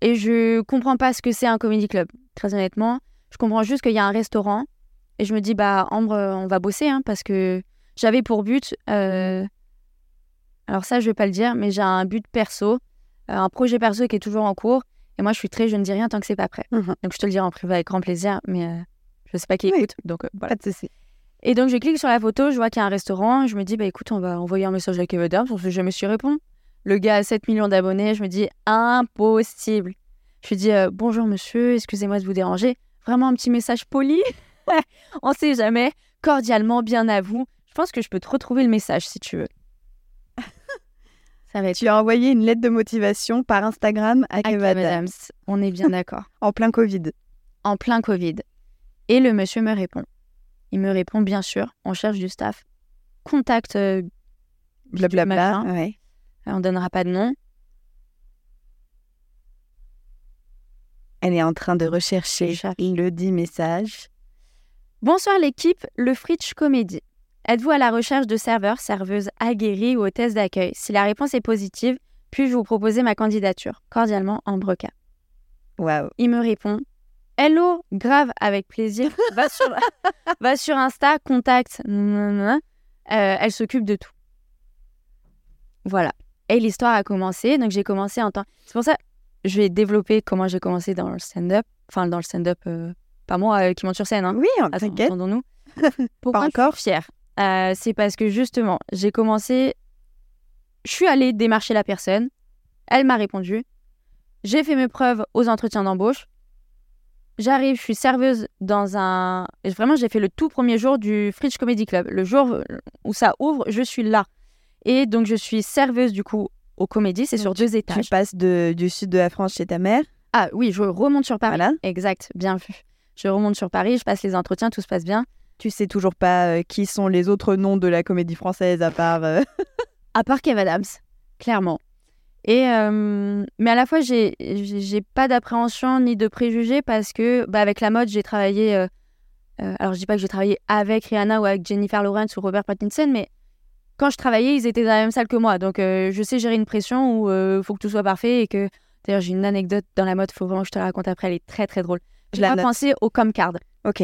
et je comprends pas ce que c'est un comedy club. Très honnêtement, je comprends juste qu'il y a un restaurant et je me dis bah Ambre, euh, on va bosser hein, parce que j'avais pour but. euh, alors ça, je vais pas le dire, mais j'ai un but perso, un projet perso qui est toujours en cours. Et moi, je suis très, je ne dis rien tant que c'est pas prêt. Mhm. Donc je te le dirai en privé avec grand plaisir, mais euh, je sais pas qui Oui. écoute. Donc euh, voilà. Pas de souci. Et donc, je clique sur la photo, je vois qu'il y a un restaurant. Je me dis, bah écoute, on va envoyer un message à Kevin Adams. On sait jamais s'il répond. Le gars a 7 millions d'abonnés. Je me dis, impossible. Je lui dis, euh, bonjour monsieur, excusez-moi de vous déranger. Vraiment un petit message poli. on sait jamais. Cordialement, bien à vous. Je pense que je peux te retrouver le message si tu veux. Ça va être Tu as envoyé une lettre de motivation par Instagram à à Kev Adams, Adams. On est bien d'accord. en plein Covid. en plein Covid. Et le monsieur me répond. Il me répond, bien sûr, on cherche du staff. Contact, euh, Blablabla. machin. Ouais. on donnera pas de nom. Elle est en train de rechercher le dit message. Bonsoir l'équipe, le Fritsch Comedy. Êtes-vous à la recherche de serveurs, serveuses aguerris ou hôtesses d'accueil? Si la réponse est positive, puis-je vous proposer ma candidature? Cordialement, Ambreca. Waouh. Il me répond Hello, grave, avec plaisir. Va sur, va sur Insta, contact. Euh, elle s'occupe de tout. Voilà. Et l'histoire a commencé. Donc j'ai commencé en temps. C'est pour ça je vais développer comment j'ai commencé dans le stand-up. Enfin, dans le stand-up, euh, pas moi euh, qui monte sur scène. Hein. Oui, Attends, t'inquiète. entendons-nous. Pas Pourquoi encore. je suis fière? Euh, C'est parce que justement, j'ai commencé. Je suis allée démarcher la personne. Elle m'a répondu. J'ai fait mes preuves aux entretiens d'embauche. J'arrive, je suis serveuse dans un. et Vraiment, j'ai fait le tout premier jour du Fridge Comedy Club. Le jour où ça ouvre, je suis là. Et donc, je suis serveuse du coup au comédie. C'est sur deux Tu étages. passes de, du sud de la France chez ta mère? Ah oui, je remonte sur Paris. Voilà. Exact, bien vu. Je remonte sur Paris, je passe les entretiens, tout se passe bien. Tu sais toujours pas euh, qui sont les autres noms de la comédie française à part. euh, À part Kev Adams, clairement. Et, euh, mais à la fois, j'ai j'ai pas d'appréhension ni de préjugés parce que bah, avec la mode, j'ai travaillé. euh, euh, alors, je dis pas que j'ai travaillé avec Rihanna ou avec Jennifer Lawrence ou Robert Pattinson, mais quand je travaillais, ils étaient dans la même salle que moi. Donc, je sais gérer une pression où il faut que tout soit parfait et que. D'ailleurs, j'ai une anecdote dans la mode, faut vraiment que je te la raconte après, elle est très très drôle. Je Je la pas note. pensé au Comcard. Ok.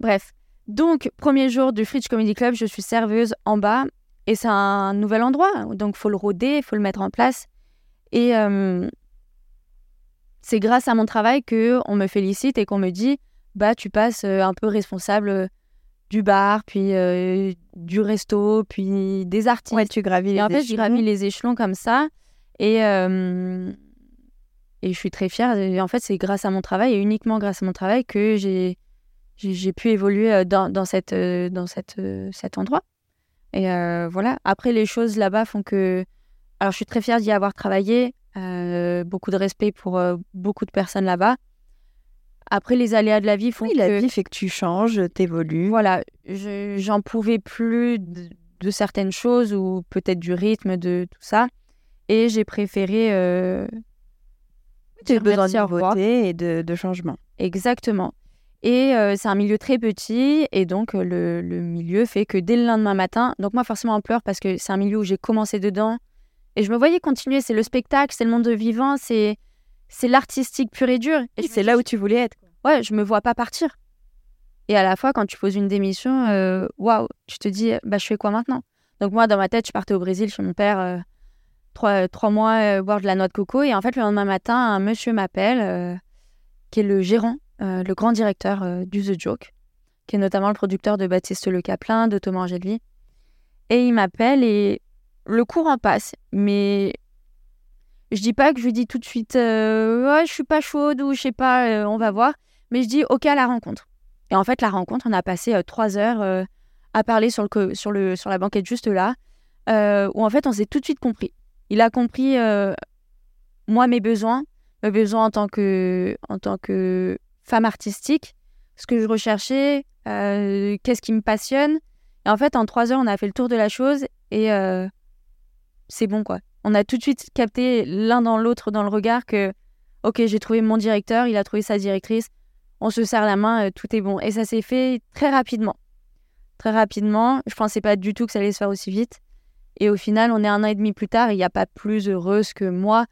Bref, donc premier jour du Fridge Comedy Club, je suis serveuse en bas et c'est un nouvel endroit, donc faut le rôder, faut le mettre en place. Et euh, c'est grâce à mon travail que on me félicite et qu'on me dit bah tu passes euh, un peu responsable euh, du bar, puis euh, du resto, puis des artistes. Ouais, tu gravis les Et en fait, j'ai échelons. gravi les échelons comme ça. Et, euh, et je suis très fière. Et en fait, c'est grâce à mon travail et uniquement grâce à mon travail que j'ai j'ai pu évoluer euh, dans, dans, cette, euh, dans cette, euh, cet endroit. Et euh, voilà. Après, les choses là-bas font que. Alors, je suis très fière d'y avoir travaillé. euh, beaucoup de respect pour euh, beaucoup de personnes là-bas. Après, les aléas de la vie font Oui, la que vie fait que tu changes, t'évolues. voilà, je- j'en pouvais plus de, de certaines choses ou peut-être du rythme de tout ça. Et j'ai préféré. Tu as besoin de nouveautés et de, de changement. Exactement. Et euh, c'est un milieu très petit, et donc euh, le, le milieu fait que dès le lendemain matin, donc moi forcément en pleurs parce que c'est un milieu où j'ai commencé dedans, et je me voyais continuer, c'est le spectacle, c'est le monde de vivant, c'est c'est l'artistique pur et dur. Et C'est là où tu voulais être. ouais, je me vois pas partir. Et à la fois, quand tu poses une démission, euh, waouh, tu te dis, bah, je fais quoi maintenant? Donc, moi, dans ma tête, je partais au Brésil chez mon père, euh, trois, trois mois, boire de la noix de coco. Et en fait, le lendemain matin, un monsieur m'appelle, qui est le gérant, euh, le grand directeur euh, du The Joke, qui est notamment le producteur de Baptiste Le Caplin, de Thomas. Et il m'appelle et le courant passe, mais je dis pas que je lui dis tout de suite euh, ouais je suis pas chaude ou je sais pas euh, on va voir mais je dis ok à la rencontre et en fait la rencontre on a passé trois heures à parler sur le sur le sur la banquette juste là où en fait on s'est tout de suite compris. Il a compris moi mes besoins mes besoins en tant que en tant que femme artistique ce que je recherchais euh, qu'est-ce qui me passionne et en fait en trois heures on a fait le tour de la chose et euh, c'est bon quoi on a tout de suite capté l'un dans l'autre dans le regard que, ok, j'ai trouvé mon directeur, il a trouvé sa directrice, on se serre la main, euh, tout est bon. Et ça s'est fait très rapidement. Très rapidement. Je pensais pas du tout que ça allait se faire aussi vite. Et au final, on est un an et demi plus tard il n'y a pas plus heureuse que moi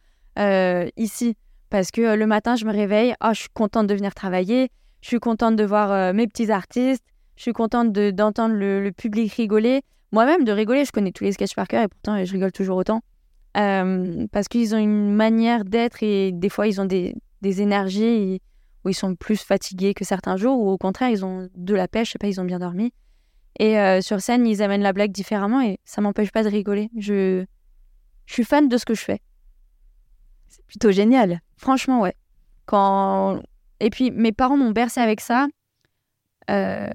ici. Parce que euh, le matin, je me réveille, ah, je suis contente de venir travailler, je suis contente de voir euh, mes petits artistes, je suis contente de- d'entendre le, public rigoler. Moi-même, de rigoler, je connais tous les sketchs par cœur et pourtant, je rigole toujours autant. Euh, parce qu'ils ont une manière d'être et des fois ils ont des, énergies où ils sont plus fatigués que certains jours ou au contraire ils ont de la pêche, je sais pas, ils ont bien dormi. Et euh, sur scène ils amènent la blague différemment et ça m'empêche pas de rigoler. Je suis fan de ce que je fais. C'est plutôt génial. Franchement, ouais. Quand... Et puis mes parents m'ont bercé avec ça. Euh,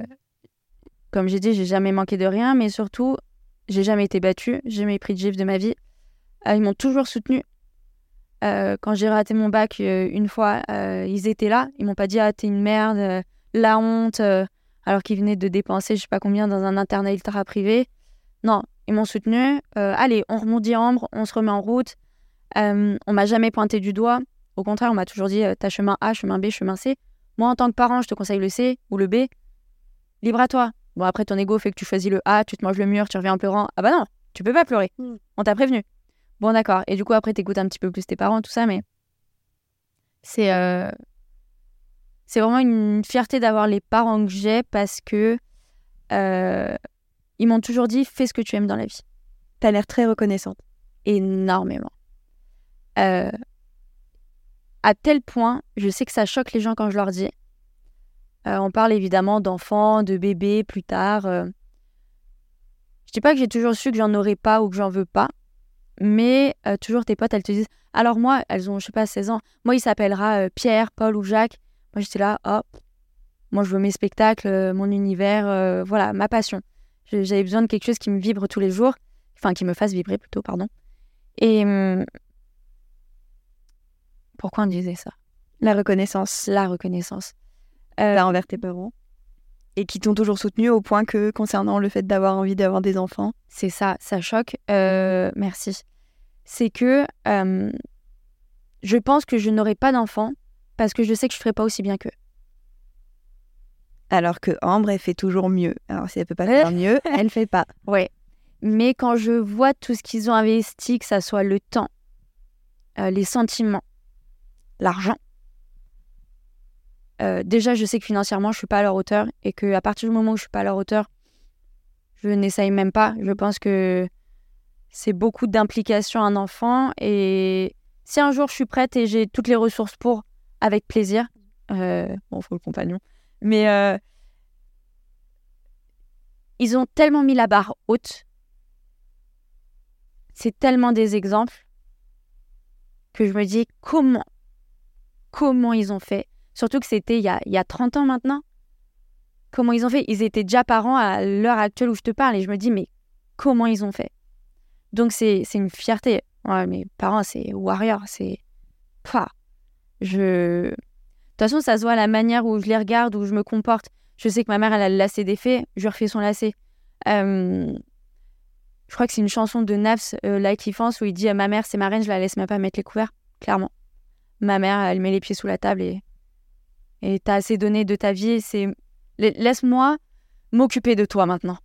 Comme j'ai dit, j'ai jamais manqué de rien, mais surtout, j'ai jamais été battue, j'ai jamais pris de gifle de ma vie. Euh, ils m'ont toujours soutenue. Euh, quand j'ai raté mon bac une fois, ils étaient là. Ils m'ont pas dit ah t'es une merde, la honte, alors qu'ils venaient de dépenser je sais pas combien dans un internat ultra privé. Non, ils m'ont soutenu. Allez, on remonte ambre, on se remet en route. On m'a jamais pointé du doigt. Au contraire, on m'a toujours dit euh, t'as chemin A, chemin B, chemin C. Moi, en tant que parent, je te conseille le C ou le B. Libre à toi. Bon, après, ton ego fait que tu choisis le A, tu te manges le mur, tu reviens en pleurant. Ah bah non, tu peux pas pleurer. Mm. On t'a prévenu. Bon, d'accord. Et du coup, après, t'écoutes un petit peu plus tes parents, tout ça, mais c'est euh, c'est vraiment une fierté d'avoir les parents que j'ai parce que euh, ils m'ont toujours dit fais ce que tu aimes dans la vie. T'as l'air très reconnaissante. Énormément. Euh, à tel point, je sais que ça choque les gens quand je leur dis. Euh, on parle évidemment d'enfants, de bébés plus tard. euh. Je dis pas que j'ai toujours su que j'en aurais pas ou que j'en veux pas, mais euh, toujours tes potes, elles te disent Alors moi, elles ont, je sais pas, 16 ans, moi il s'appellera euh, Pierre, Paul ou Jacques. Moi j'étais là, hop, moi je veux mes spectacles, mon univers, voilà, ma passion. J'avais besoin de quelque chose qui me vibre tous les jours, enfin qui me fasse vibrer plutôt, pardon. Et hum, pourquoi on disait ça? La reconnaissance. La reconnaissance. Euh, T'as envers tes parents. Et qui t'ont toujours soutenu au point que, concernant le fait d'avoir envie d'avoir des enfants C'est ça, ça choque. Euh, merci. C'est que euh, je pense que je n'aurai pas d'enfants parce que je sais que je ne ferai pas aussi bien qu'eux. Alors que Ambre, elle fait toujours mieux. Alors si elle peut pas faire mieux, elle fait pas. Ouais. Mais quand je vois tout ce qu'ils ont investi, que ça soit le temps, euh, les sentiments, l'argent, euh, déjà, je sais que financièrement, je suis pas à leur hauteur et que à partir du moment où je suis pas à leur hauteur, je n'essaye même pas. Je pense que c'est beaucoup d'implication un enfant et si un jour je suis prête et j'ai toutes les ressources pour, avec plaisir. Euh, bon, faut le compagnon, mais euh, ils ont tellement mis la barre haute. C'est tellement des exemples que je me dis comment, comment ils ont fait Surtout que c'était il, y a 30 ans maintenant. Comment ils ont fait Ils étaient déjà parents à l'heure actuelle où je te parle et je me dis, mais comment ils ont fait Donc c'est une fierté. Mes parents, c'est warrior, c'est. Je. De toute façon, ça se voit à la manière où je les regarde, où je me comporte. Je sais que ma mère, elle a le lacet défait, je refais son lacet. Euh, je crois que c'est une chanson de Nafs, euh, Like où il dit Ma mère, c'est ma reine, je la laisse même pas mettre les couverts, clairement. Ma mère, elle met les pieds sous la table et et t'as assez donné de ta vie. C'est laisse-moi m'occuper de toi maintenant.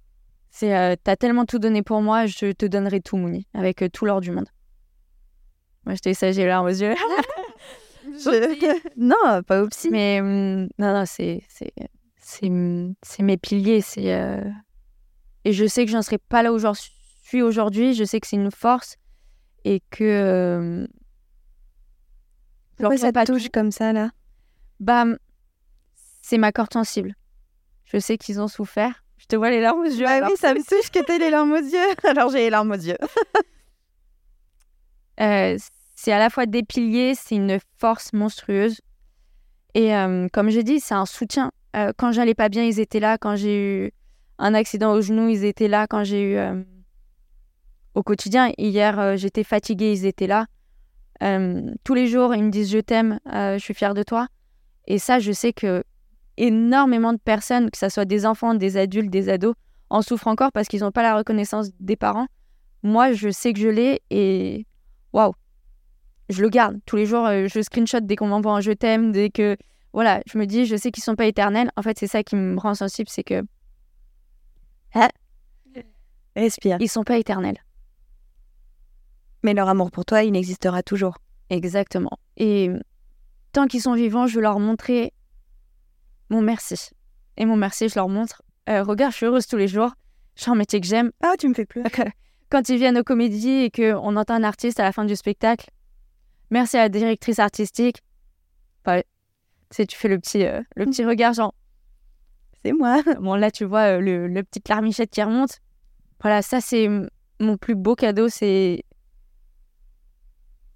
C'est euh, t'as tellement tout donné pour moi, je te donnerai tout, Mouni, avec euh, tout l'or du monde. Moi, je t'ai ça, j'ai larmes aux yeux. non, pas aussi. Mais hum, non, non, c'est c'est c'est mes piliers. C'est euh, et je sais que je n'en serai pas là où j'en suis aujourd'hui. Je sais que c'est une force et que. Pourquoi ça touche comme ça là? Bah, c'est ma corde sensible. Je sais qu'ils ont souffert. Je te vois les larmes aux yeux. Bah oui, ça me touche que t'aies les larmes aux yeux. Alors j'ai les larmes aux yeux. Euh, c'est à la fois des piliers, c'est une force monstrueuse. Et euh, comme j'ai dit, c'est un soutien. Euh, quand j'allais pas bien, ils étaient là. Quand j'ai eu un accident au genou, ils étaient là. Quand j'ai eu au quotidien, hier, j'étais fatiguée, ils étaient là. Tous les jours, ils me disent je t'aime, je suis fière de toi. Et ça, je sais que énormément de personnes, que ce soit des enfants, des adultes, des ados, en souffrent encore parce qu'ils n'ont pas la reconnaissance des parents. Moi, je sais que je l'ai et waouh, je le garde. Tous les jours, euh, je screenshot dès qu'on m'envoie un je t'aime, dès que. Voilà, je me dis, je sais qu'ils sont pas éternels. En fait, c'est ça qui me rend sensible, c'est que. Ah, respire. Ils sont pas éternels. Mais leur amour pour toi, il n'existera toujours. Exactement. Et tant qu'ils sont vivants, je veux leur montrer mon merci. Et mon merci, je leur montre. Euh, regarde, je suis heureuse tous les jours. Je un métier que j'aime. Ah, tu me fais plus. Quand ils viennent aux comédies et qu'on entend un artiste à la fin du spectacle, merci à la directrice artistique. tu sais, tu fais le petit, euh, le petit regard, genre, c'est moi. Bon, là, tu vois euh, le, le petit larmichette qui remonte. Voilà, ça, c'est mon plus beau cadeau, c'est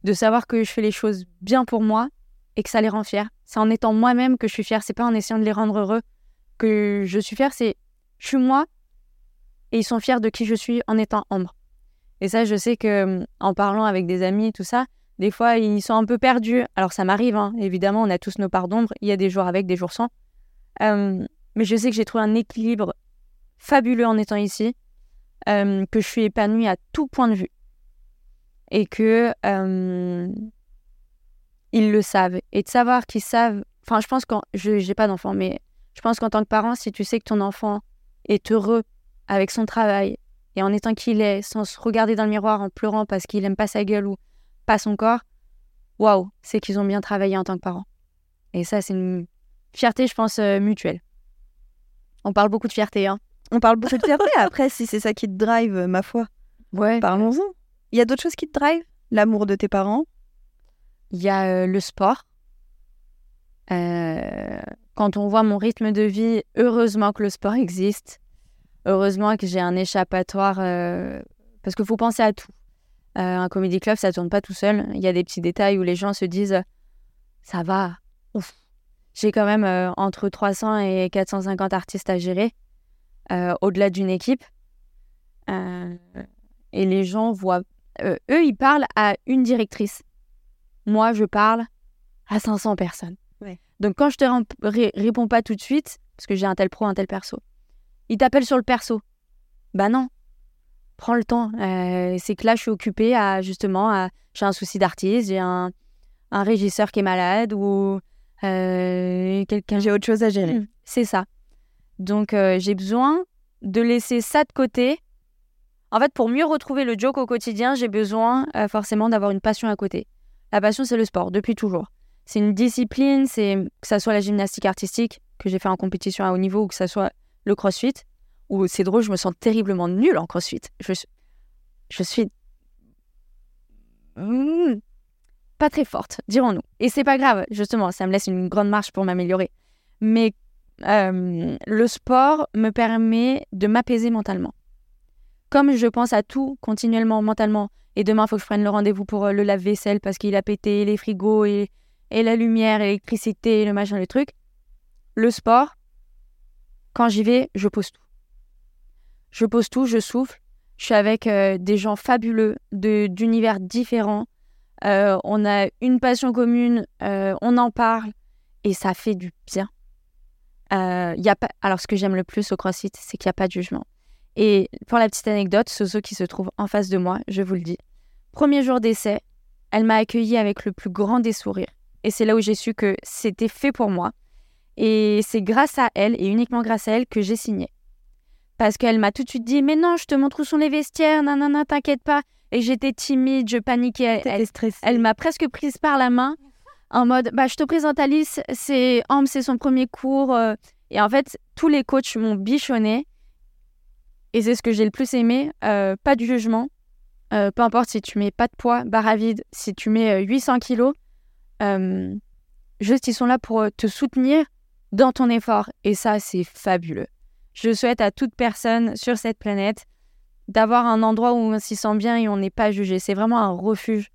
de savoir que je fais les choses bien pour moi et que ça les rend fiers. C'est en étant moi-même que je suis fière. C'est pas en essayant de les rendre heureux que je suis fière. C'est je suis moi et ils sont fiers de qui je suis en étant Ambre. Et ça, je sais que hum, en parlant avec des amis, tout ça, des fois ils sont un peu perdus. Alors ça m'arrive, hein. évidemment, on a tous nos parts d'ombre. Il y a des jours avec, des jours sans. Mais je sais que j'ai trouvé un équilibre fabuleux en étant ici, que je suis épanouie à tout point de vue. Et que ils le savent. Et de savoir qu'ils savent. Enfin, je pense que je n'ai pas d'enfant, mais je pense qu'en tant que parent, si tu sais que ton enfant est heureux avec son travail et en étant qu'il est, sans se regarder dans le miroir en pleurant parce qu'il n'aime pas sa gueule ou pas son corps, waouh, c'est qu'ils ont bien travaillé en tant que parents. Et ça, c'est une fierté, je pense, euh, mutuelle. On parle beaucoup de fierté, hein. On parle beaucoup de fierté. Après, si c'est ça qui te drive, euh, ma foi, ouais. parlons-en. Il y a d'autres choses qui te drive L'amour de tes parents? Il y a euh, le sport. Euh, quand on voit mon rythme de vie, heureusement que le sport existe. Heureusement que j'ai un échappatoire. Euh, parce qu'il faut penser à tout. un comédie club, ça ne tourne pas tout seul. Il y a des petits détails où les gens se disent Ça va, ouf. J'ai quand même entre 300 et 450 artistes à gérer, au-delà d'une équipe. et les gens voient. Eux, ils parlent à une directrice moi, je parle à 500 personnes. Donc, quand je te réponds pas tout de suite, parce que j'ai un tel pro, un tel perso. Il t'appelle sur le perso. Bah non. Prends le temps. Euh, c'est que là, je suis occupée à justement, à, j'ai un souci d'artiste, j'ai un, un régisseur qui est malade ou euh, quelqu'un. J'ai autre chose à gérer. C'est ça. Donc, euh, j'ai besoin de laisser ça de côté. En fait, pour mieux retrouver le joke au quotidien, j'ai besoin euh, forcément d'avoir une passion à côté. La passion, c'est le sport, depuis toujours. C'est une discipline, c'est que ça soit la gymnastique artistique que j'ai fait en compétition à haut niveau ou que ça soit le crossfit. Ou c'est drôle, je me sens terriblement nulle en crossfit. Je, je suis Hmm, pas très forte, dirons-nous. Et c'est pas grave, justement, ça me laisse une grande marche pour m'améliorer. Mais euh, le sport me permet de m'apaiser mentalement. Comme je pense à tout continuellement mentalement, et demain, il faut que je prenne le rendez-vous pour euh, le lave-vaisselle parce qu'il a pété les frigos et, et la lumière, l'électricité, le machin, le truc. Le sport, quand j'y vais, je pose tout. Je pose tout, je souffle. Je suis avec euh, des gens fabuleux, d'univers différents. Euh, on a une passion commune, on en parle et ça fait du bien. Y a pas... Alors, ce que j'aime le plus au CrossFit, c'est qu'il n'y a pas de jugement. Et pour la petite anecdote, Soso qui se trouve en face de moi, je vous le dis. Premier jour d'essai, elle m'a accueilli avec le plus grand des sourires. Et c'est là où j'ai su que c'était fait pour moi. Et c'est grâce à elle, et uniquement grâce à elle, que j'ai signé. Parce qu'elle m'a tout de suite dit Mais non, je te montre où sont les vestiaires, nanana, t'inquiète pas. Et j'étais timide, je paniquais. Elle, elle- T'étais stressée. elle m'a presque prise par la main en mode bah, Je te présente Alice, c'est c'est son premier cours. euh. Et en fait, tous les coachs m'ont bichonné. Et c'est ce que j'ai le plus aimé. euh, pas de jugement. Euh, peu importe si tu mets pas de poids, barre à vide, si tu mets euh, 800 kilos, euh, juste ils sont là pour te soutenir dans ton effort. Et ça, c'est fabuleux. Je souhaite à toute personne sur cette planète d'avoir un endroit où on s'y sent bien et on n'est pas jugé. C'est vraiment un refuge.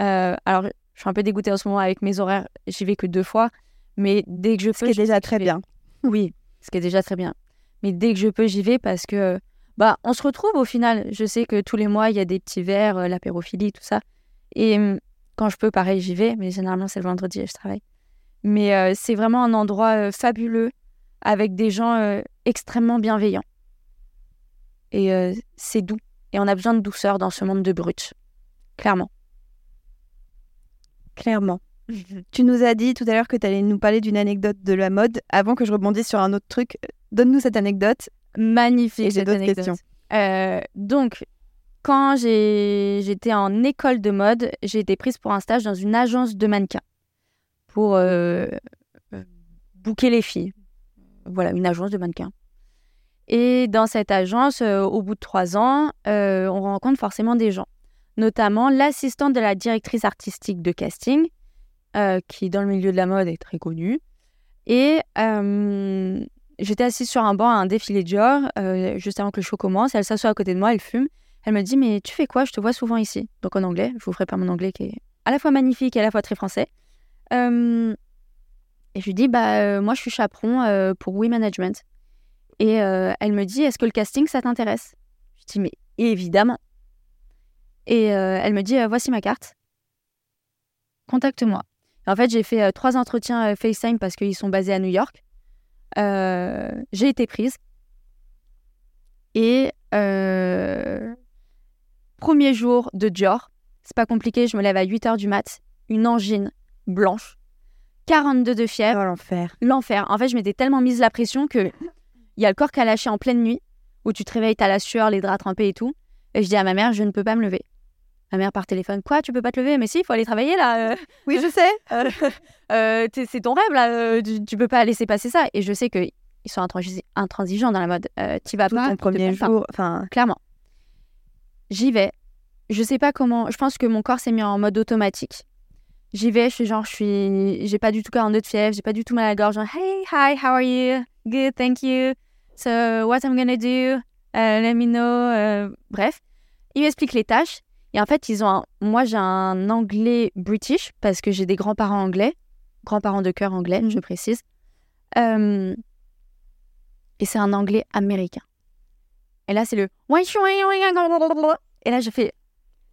Euh, alors, je suis un peu dégoûtée en ce moment avec mes horaires. J'y vais que deux fois. Mais dès que je Ce peux. qui est déjà très vais. bien. Oui, ce qui est déjà très bien. Mais dès que je peux, j'y vais parce que bah on se retrouve au final. Je sais que tous les mois, il y a des petits verres, euh, l'apérophilie, tout ça. Et hum, quand je peux, pareil, j'y vais. Mais généralement, c'est le vendredi et je travaille. Mais euh, c'est vraiment un endroit euh, fabuleux avec des gens euh, extrêmement bienveillants. Et c'est doux. Et on a besoin de douceur dans ce monde de brut. Clairement. Clairement. Tu nous as dit tout à l'heure que tu allais nous parler d'une anecdote de la mode. Avant que je rebondisse sur un autre truc, donne-nous cette anecdote. Magnifique. Cette anecdote. questions. Euh, donc, quand j'étais en école de mode, j'ai été prise pour un stage dans une agence de mannequins pour euh, euh, booker les filles. Voilà, une agence de mannequins. Et dans cette agence, euh, au bout de trois ans, on rencontre forcément des gens, notamment l'assistante de la directrice artistique de casting, qui dans le milieu de la mode est très connue. Et j'étais assise sur un banc à un défilé Dior, euh, juste avant que le show commence. Elle s'assoit à côté de moi, elle fume. Elle me dit Mais tu fais quoi? Je te vois souvent ici. Donc en anglais, je vous ferai pas mon anglais qui est à la fois magnifique et à la fois très français. Euh, et je lui dis Bah, euh, moi, je suis chaperon euh, pour We Management. Et elle me dit Est-ce que le casting, ça t'intéresse? Je dis Mais évidemment. Et elle me dit Voici ma carte. Contacte-moi. En fait, j'ai fait trois entretiens FaceTime parce qu'ils sont basés à New York. Euh, j'ai été prise. Et euh, premier jour de Dior, c'est pas compliqué, je me lève à 8h du mat, une angine blanche, 42 de fièvre, Oh l'enfer. l'enfer. En fait, je m'étais tellement mise la pression que il y a le corps qui a lâché en pleine nuit, où tu te réveilles, t'as la sueur, les draps trempés et tout. Et je dis à ma mère, je ne peux pas me lever. Ma mère par téléphone, quoi, tu peux pas te lever? Mais si, il faut aller travailler là. euh. Oui, je sais. Euh, euh, c'est ton rêve là, tu, tu peux pas laisser passer ça. Et je sais qu'ils sont intransi- intransigeants dans la mode. Tu vas pas. ton premier jour. Enfin, Clairement. J'y vais. Je sais pas comment. Je pense que mon corps s'est mis en mode automatique. J'y vais, je suis genre, je suis. J'ai pas du tout 42 de fièvre, j'ai pas du tout mal à la gorge. Genre, hey, hi, how are you? Good, thank you. So, what I'm gonna do? Uh, let me know. Bref. Ils m'expliquent les tâches. Et en fait, ils ont un... moi, j'ai un anglais british parce que j'ai des grands-parents anglais. Grands-parents de cœur anglais, je précise. Euh, Et c'est un anglais américain. Et là, c'est le. Et là, je fais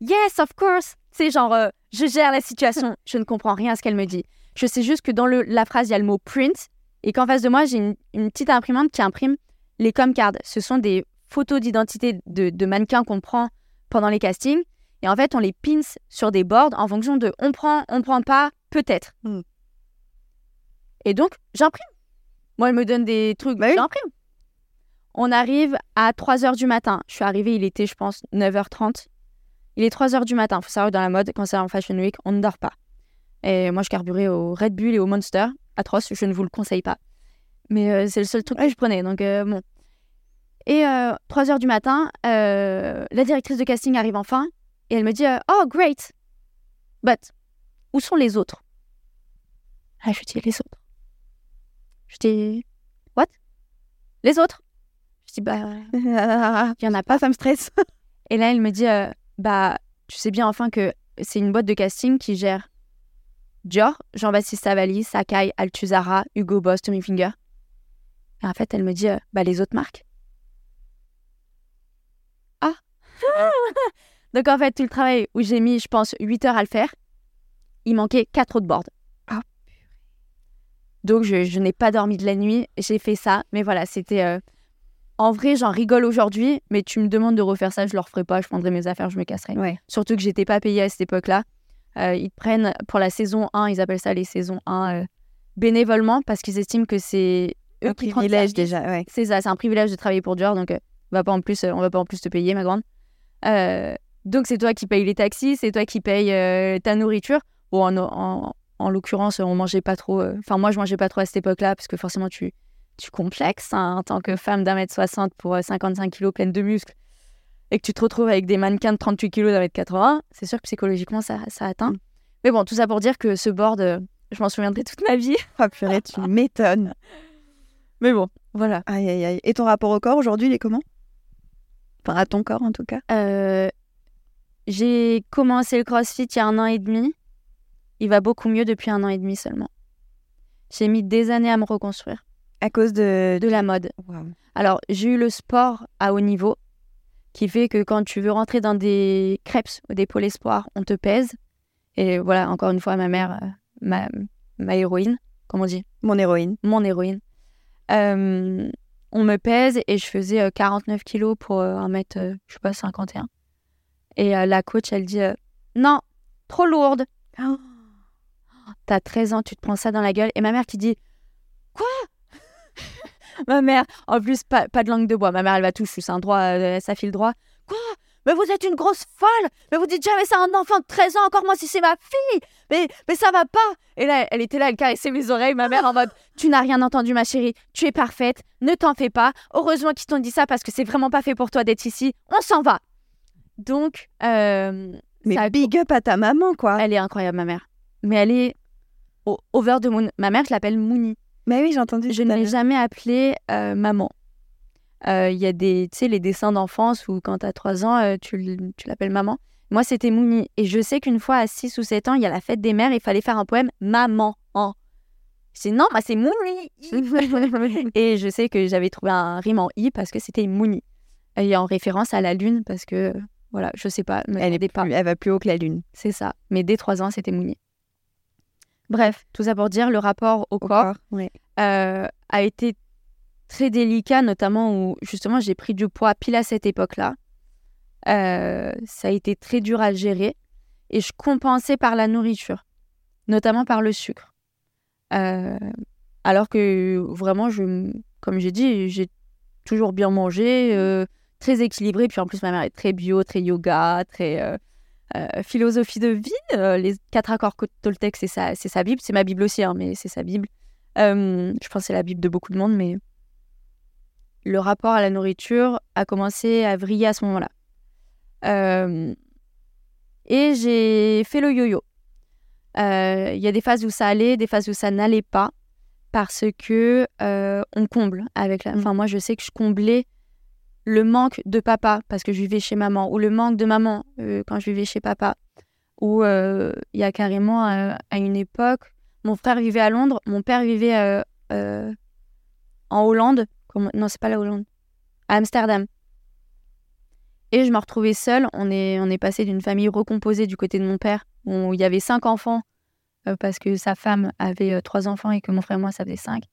Yes, of course. C'est genre, euh, je gère la situation. Je ne comprends rien à ce qu'elle me dit. Je sais juste que dans le, la phrase, il y a le mot print et qu'en face de moi, j'ai une, une petite imprimante qui imprime les com cards. Ce sont des photos d'identité de, de mannequins qu'on prend pendant les castings. Et en fait, on les pins sur des boards en fonction de on prend, on prend pas, peut-être. Mm. Et donc, j'imprime. Moi, elle me donne des trucs, Bah oui. j'imprime. On arrive à 3 h du matin. Je suis arrivée, il était, je pense, 9h30. Il est 3 h du matin. faut savoir que dans la mode, quand c'est en Fashion Week, on ne dort pas. Et moi, je carburais au Red Bull et au Monster. Atroce, je ne vous le conseille pas. Mais euh, c'est le seul truc que je prenais. Donc, euh, bon. Et euh, 3 h du matin, euh, la directrice de casting arrive enfin. Et elle me dit euh, Oh, great. But, où sont les autres? Ah, je dis Les autres. Je dis What? Les autres? Je dis Bah, il y en a pas. Ah, ça me stresse. Et là, elle me dit euh, Bah, tu sais bien enfin que c'est une boîte de casting qui gère Dior, Jean-Baptiste Savali, Sakai, Altuzara, Hugo Boss, Tommy Finger. Et en fait, elle me dit euh, Bah, les autres marques. Ah Donc, en fait, tout le travail où j'ai mis, je pense, 8 heures à le faire, il manquait 4 autres boards. Ah, Donc, je, je n'ai pas dormi de la nuit. J'ai fait ça. Mais voilà, c'était. euh, En vrai, j'en rigole aujourd'hui, mais tu me demandes de refaire ça, je le referai pas. Je prendrai mes affaires, je me casserai. Ouais. Surtout que j'étais pas payée à cette époque-là. Euh, ils te prennent pour la saison 1, ils appellent ça les saisons 1 euh, bénévolement parce qu'ils estiment que c'est eux Un qui privilège déjà, ouais. C'est ça, c'est un privilège de travailler pour Dior, donc euh, on va pas en plus, on va pas en plus te payer, ma grande. Euh, donc c'est toi qui payes les taxis, c'est toi qui payes euh, ta nourriture. Bon, en, en, en l'occurrence, on mangeait pas trop. euh, Enfin, moi, je mangeais pas trop à cette époque-là parce que forcément, tu tu complexes hein, en tant que femme d'un mètre 60 pour euh, 55 kilos pleine de muscles et que tu te retrouves avec des mannequins de 38 kilos d'un mètre 80, c'est sûr que psychologiquement, ça, ça atteint. Mm. Mais bon, tout ça pour dire que ce board, euh, je m'en souviendrai toute ma vie. Oh purée, tu m'étonnes. Mais bon, voilà. Aïe, aïe, aïe. Et ton rapport au corps aujourd'hui, il est comment? Enfin, à ton corps en tout cas? Euh, j'ai commencé le crossfit il y a un an et demi. Il va beaucoup mieux depuis un an et demi seulement. J'ai mis des années à me reconstruire À cause de. de la mode. Alors, j'ai eu le sport à haut niveau, qui fait que quand tu veux rentrer dans des crêpes ou des pôles espoirs, on te pèse. Et voilà, encore une fois, ma mère, euh, ma, ma héroïne, comme on dit, Mon héroïne. mon héroïne. Euh, on me pèse et je faisais euh, 49 kilos pour euh, un mètre, euh, je sais pas, 51. Et euh, la coach, elle dit euh, Non, trop lourde. Oh. T'as 13 ans, tu te prends ça dans la gueule. Et ma mère qui dit Quoi? Ma mère, en plus, pas, pas de langue de bois. Ma mère, elle va tout, c'est un droit, euh, ça file droit. Quoi? Mais vous êtes une grosse folle Mais vous dites jamais ça à un enfant de 13 ans, encore moi si c'est ma fille mais, mais ça va pas Et là, elle était là, elle caressait mes oreilles, ma mère en mode Tu n'as rien entendu, ma chérie, tu es parfaite, ne t'en fais pas. Heureusement qu'ils t'ont dit ça parce que c'est vraiment pas fait pour toi d'être ici. On s'en va Donc, euh, Mais ça a big up à ta maman, quoi. elle est incroyable, ma mère. Mais elle est au- over the moon. Ma mère, je l'appelle Mouni. Mais oui, j'ai entendu. Je ne l'ai jamais appelée euh, maman. Euh, Il y a des, tu sais, les dessins d'enfance où quand tu as 3 ans, euh, tu, tu l'appelles maman. Moi, c'était Mouni. Et je sais qu'une fois, à 6 ou 7 ans, il y a la fête des mères, il fallait faire un poème Maman. en. Dis non, moi, c'est Mouni. Et je sais que j'avais trouvé un rime en i parce que c'était Mouni. Et en référence à la lune parce que, voilà, je sais pas, Elle, est pas. plus- elle va plus haut que la lune. C'est ça. Mais dès 3 ans, c'était Mouni. Bref, tout ça pour dire, le rapport au, Au corps corps. Ouais. euh, a été très délicat, notamment où justement j'ai pris du poids pile à cette époque-là. Euh, ça a été très dur à gérer et je compensais par la nourriture, notamment par le sucre. Euh, alors que vraiment, je, comme j'ai dit, j'ai toujours bien mangé, très équilibré. Puis en plus, ma mère est très bio, très yoga, très euh, euh, philosophie de vie. Euh, les quatre accords Toltec, c'est sa, c'est sa Bible. C'est ma Bible aussi, hein, mais c'est sa Bible. Je pense que c'est la Bible de beaucoup de monde, mais le rapport à la nourriture a commencé à vriller à ce moment-là. Euh, et j'ai fait le yo-yo. Euh, Il y a des phases où ça allait, des phases où ça n'allait pas, parce que euh, on comble avec la. Mm. Enfin, moi, je sais que je comblais le manque de papa parce que je vivais chez maman, ou le manque de maman euh, quand je vivais chez papa, ou euh, il y a carrément euh, à une époque, mon frère vivait à Londres, mon père vivait en Hollande. Non, c'est pas la Hollande. À Amsterdam. Et je me retrouvais seule. On est, on passé d'une famille recomposée du côté de mon père, où il y avait cinq enfants, parce que sa femme avait trois enfants et que mon frère et moi, ça faisait cinq.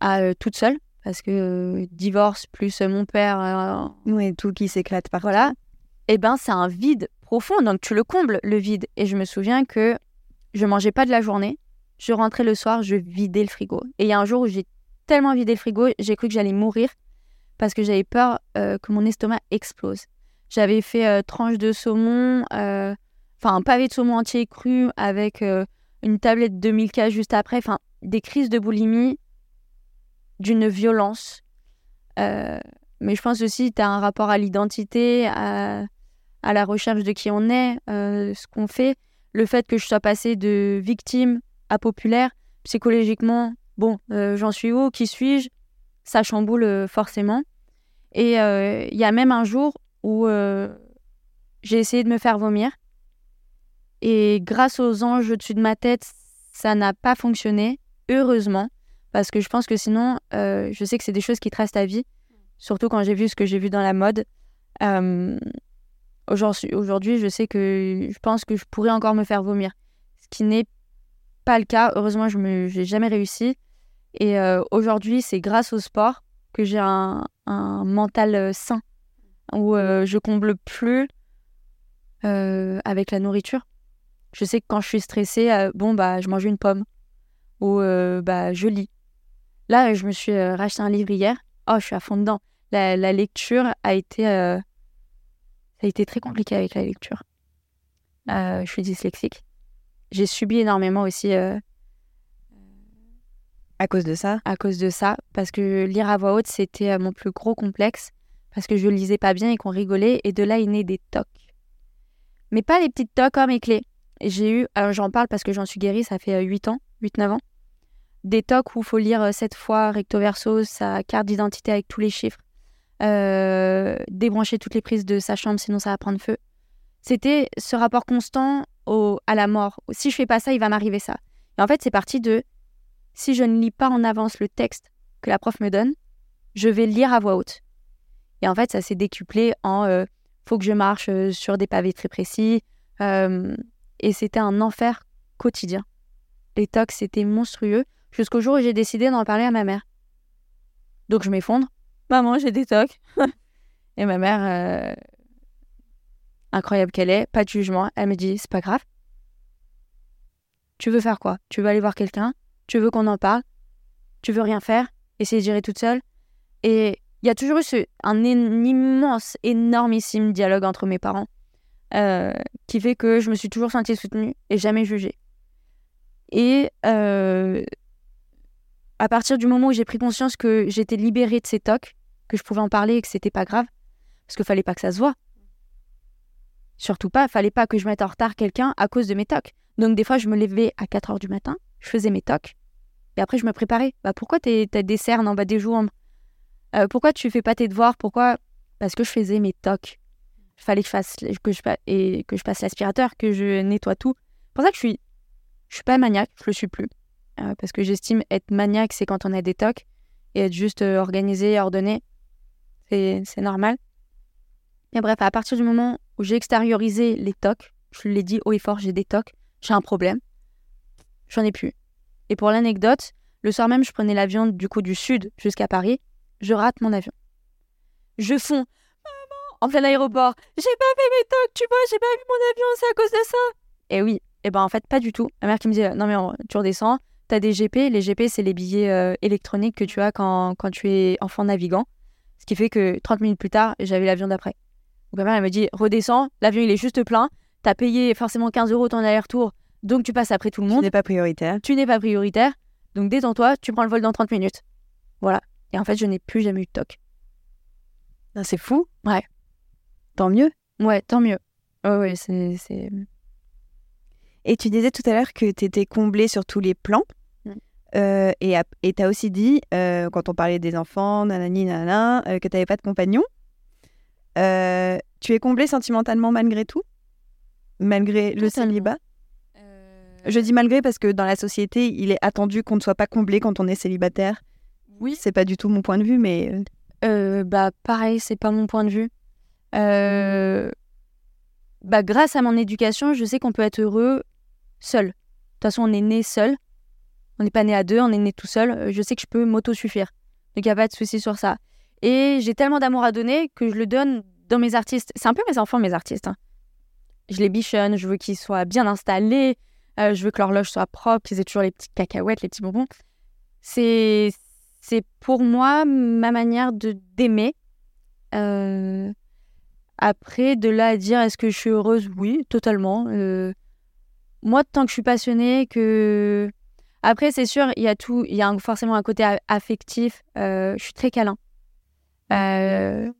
à toute seule, parce que euh, divorce plus mon père, euh, Oui, tout qui s'éclate par voilà, eh ben c'est un vide profond, donc tu le combles, le vide. Et je me souviens que je mangeais pas de la journée, je rentrais le soir, je vidais le frigo. Et il y a un jour où j'ai tellement vidé le frigo, j'ai cru que j'allais mourir, parce que j'avais peur euh, que mon estomac explose. J'avais fait euh, tranche de saumon, euh, enfin un pavé de saumon entier cru avec une tablette de Milka juste après, enfin des crises de boulimie d'une violence. Euh, mais je pense aussi que tu as un rapport à l'identité, à, la recherche de qui on est, euh, ce qu'on fait. Le fait que je sois passée de victime à populaire, psychologiquement, bon, euh, j'en suis où Qui suis-je Ça chamboule forcément. Et il y a même un jour où j'ai essayé de me faire vomir. Et grâce aux anges au-dessus de ma tête, ça n'a pas fonctionné, heureusement. Parce que je pense que sinon, euh, je sais que c'est des choses qui restent à vie. Surtout quand j'ai vu ce que j'ai vu dans la mode. Euh, Aujourd'hui, je sais que je pense que je pourrais encore me faire vomir. Ce qui n'est pas le cas. Heureusement, je n'ai jamais réussi. Et euh, aujourd'hui, c'est grâce au sport que j'ai un, un mental sain, où euh, je comble plus avec la nourriture. Je sais que quand je suis stressée, bon, bah, je mange une pomme. Ou bah, je lis. Là, je me suis euh, racheté un livre hier. Oh, je suis à fond dedans. La, la lecture a été, euh, ça a été très compliqué avec la lecture. Euh, je suis dyslexique. J'ai subi énormément aussi À cause de ça? à cause de ça, parce que lire à voix haute, c'était mon plus gros complexe, parce que je lisais pas bien et qu'on rigolait, et de là est né des tocs. Mais pas les petites tocs comme mes clés. J'ai eu, alors j'en parle parce que j'en suis guérie, ça fait 8 ans, 8-9 ans, des tocs où il faut lire 7 fois recto verso sa carte d'identité avec tous les chiffres, euh, débrancher toutes les prises de sa chambre, sinon ça va prendre feu. C'était ce rapport constant au, à la mort. Si je fais pas ça, il va m'arriver ça. Et en fait, c'est parti de si je ne lis pas en avance le texte que la prof me donne, je vais lire à voix haute. Et en fait, ça s'est décuplé en euh, faut que je marche euh, sur des pavés très précis. euh, et c'était un enfer quotidien. Les tocs, c'était monstrueux. Jusqu'au jour où j'ai décidé d'en parler à ma mère. Donc je m'effondre. Maman, j'ai des tocs. et ma mère, euh, incroyable qu'elle est, pas de jugement, elle me dit c'est pas grave. Tu veux faire quoi? Tu veux aller voir quelqu'un? Tu veux qu'on en parle? Tu veux rien faire? Essayer de gérer toute seule? Et il y a toujours eu ce, un, immense, énormissime dialogue entre mes parents euh, qui fait que je me suis toujours sentie soutenue et jamais jugée. Et euh, à partir du moment où j'ai pris conscience que j'étais libérée de ces tocs, que je pouvais en parler et que c'était pas grave, parce qu'il fallait pas que ça se voit. Surtout pas, fallait pas que je mette en retard quelqu'un à cause de mes tocs. Donc des fois, je me levais à 4 heures du matin, je faisais mes tocs, et après je me préparais. Bah pourquoi t'as des cernes en bas des joues Euh, Pourquoi tu fais pas tes devoirs? Pourquoi? Parce que je faisais mes tocs. Il fallait que je fasse que je, et que je passe l'aspirateur, que je nettoie tout. C'est pour ça que je suis, je suis pas maniaque, je le suis plus. Euh, parce que j'estime être maniaque, c'est quand on a des tocs, et être juste euh, organisé, ordonné, c'est normal. Mais bref, à partir du moment où j'ai extériorisé les tocs, je l'ai dit haut et fort, j'ai des tocs, j'ai un problème, j'en ai plus. Et pour l'anecdote, le soir même, je prenais l'avion du coup du sud jusqu'à Paris, je rate mon avion. Je fonds, en plein aéroport, j'ai pas fait mes tocs, tu vois, j'ai pas vu mon avion, c'est à cause de ça. Et oui, et ben en fait, pas du tout. Ma mère qui me dit, non mais tu redescends, t'as des GP, les GP, c'est les billets euh, électroniques que tu as quand, quand tu es enfant navigant. Ce qui fait que 30 minutes plus tard, j'avais l'avion d'après. Donc ma mère, elle me dit, redescends, l'avion il est juste plein, t'as payé forcément 15 euros ton aller-retour, donc tu passes après tout le Tu monde, n'es pas prioritaire. tu n'es pas prioritaire, donc détends-toi, tu prends le vol dans 30 minutes. Voilà. Et en fait, je n'ai plus jamais eu de toc. Ah, C'est fou. Ouais. Tant mieux. Ouais, tant mieux. Ouais, ouais, c'est... Et tu disais tout à l'heure que tu étais comblée sur tous les plans. Mm. Euh, et tu as aussi dit, euh, quand on parlait des enfants, nanani, nanana, euh, que tu n'avais pas de compagnon. Tu es comblée sentimentalement malgré tout? Malgré le célibat? Je dis malgré parce que dans la société, il est attendu qu'on ne soit pas comblé quand on est célibataire. Oui. C'est pas du tout mon point de vue, mais bah pareil, c'est pas mon point de vue. Euh, Bah grâce à mon éducation, je sais qu'on peut être heureux seul. De toute façon, on est né seul. On n'est pas né à deux, on est né tout seul. Euh, Je sais que je peux m'auto-suffire. Donc, il n'y a pas de souci sur ça. Et j'ai tellement d'amour à donner que je le donne dans mes artistes. C'est un peu mes enfants, mes artistes. hein. Je les bichonne, je veux qu'ils soient bien installés, euh, je veux que l'horloge soit propre, qu'ils aient toujours les petites cacahuètes, les petits bonbons. C'est, c'est pour moi ma manière de d'aimer. Euh, après, de là à dire est-ce que je suis heureuse? Oui, totalement. Moi, tant que je suis passionnée, que. Après, c'est sûr, il y a tout, il y a forcément un côté affectif. Euh, je suis très câlin. Euh,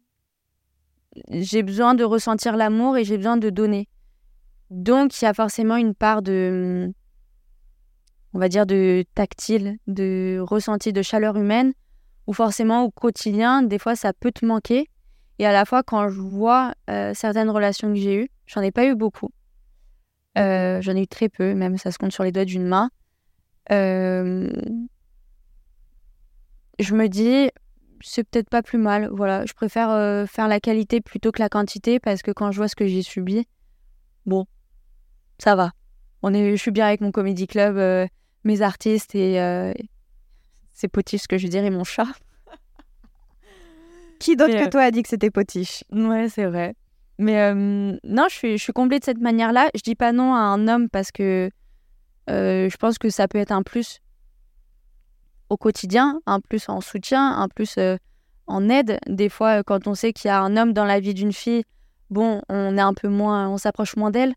j'ai besoin de ressentir l'amour et j'ai besoin de donner. Donc, il y a forcément une part de, on va dire, de tactile, de ressenti, de chaleur humaine, où forcément au quotidien, des fois, ça peut te manquer. Et à la fois, quand je vois euh, certaines relations que j'ai eues, j'en ai pas eu beaucoup. Euh, j'en ai eu très peu, même ça se compte sur les doigts d'une main. Euh, je me dis, c'est peut-être pas plus mal. Voilà, je préfère euh, faire la qualité plutôt que la quantité parce que quand je vois ce que j'ai subi, bon, ça va. On est, je suis bien avec mon comédie club, mes artistes et c'est potiche ce que je dirais, mon chat. Qui d'autre que toi a dit que c'était potiche? Ouais, c'est vrai. Mais euh, non, je suis, je suis comblée de cette manière-là. Je dis pas non à un homme parce que euh, je pense que ça peut être un plus au quotidien, un plus en soutien, un plus euh, en aide. Des fois, quand on sait qu'il y a un homme dans la vie d'une fille, bon, on est un peu moins, on s'approche moins d'elle.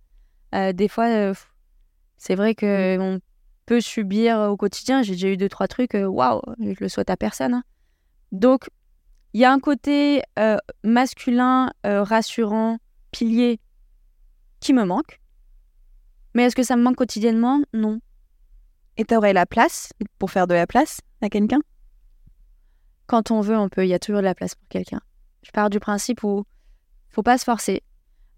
Des fois, c'est vrai que on peut subir au quotidien. J'ai déjà eu deux trois trucs. Waouh, je le souhaite à personne. hein. Donc, il y a un côté euh, masculin, euh, rassurant, pilier, qui me manque. Mais est-ce que ça me manque quotidiennement? Non. Et t'aurais la place pour faire de la place à quelqu'un? Quand on veut, on peut. Il y a toujours de la place pour quelqu'un. Je pars du principe où faut pas se forcer.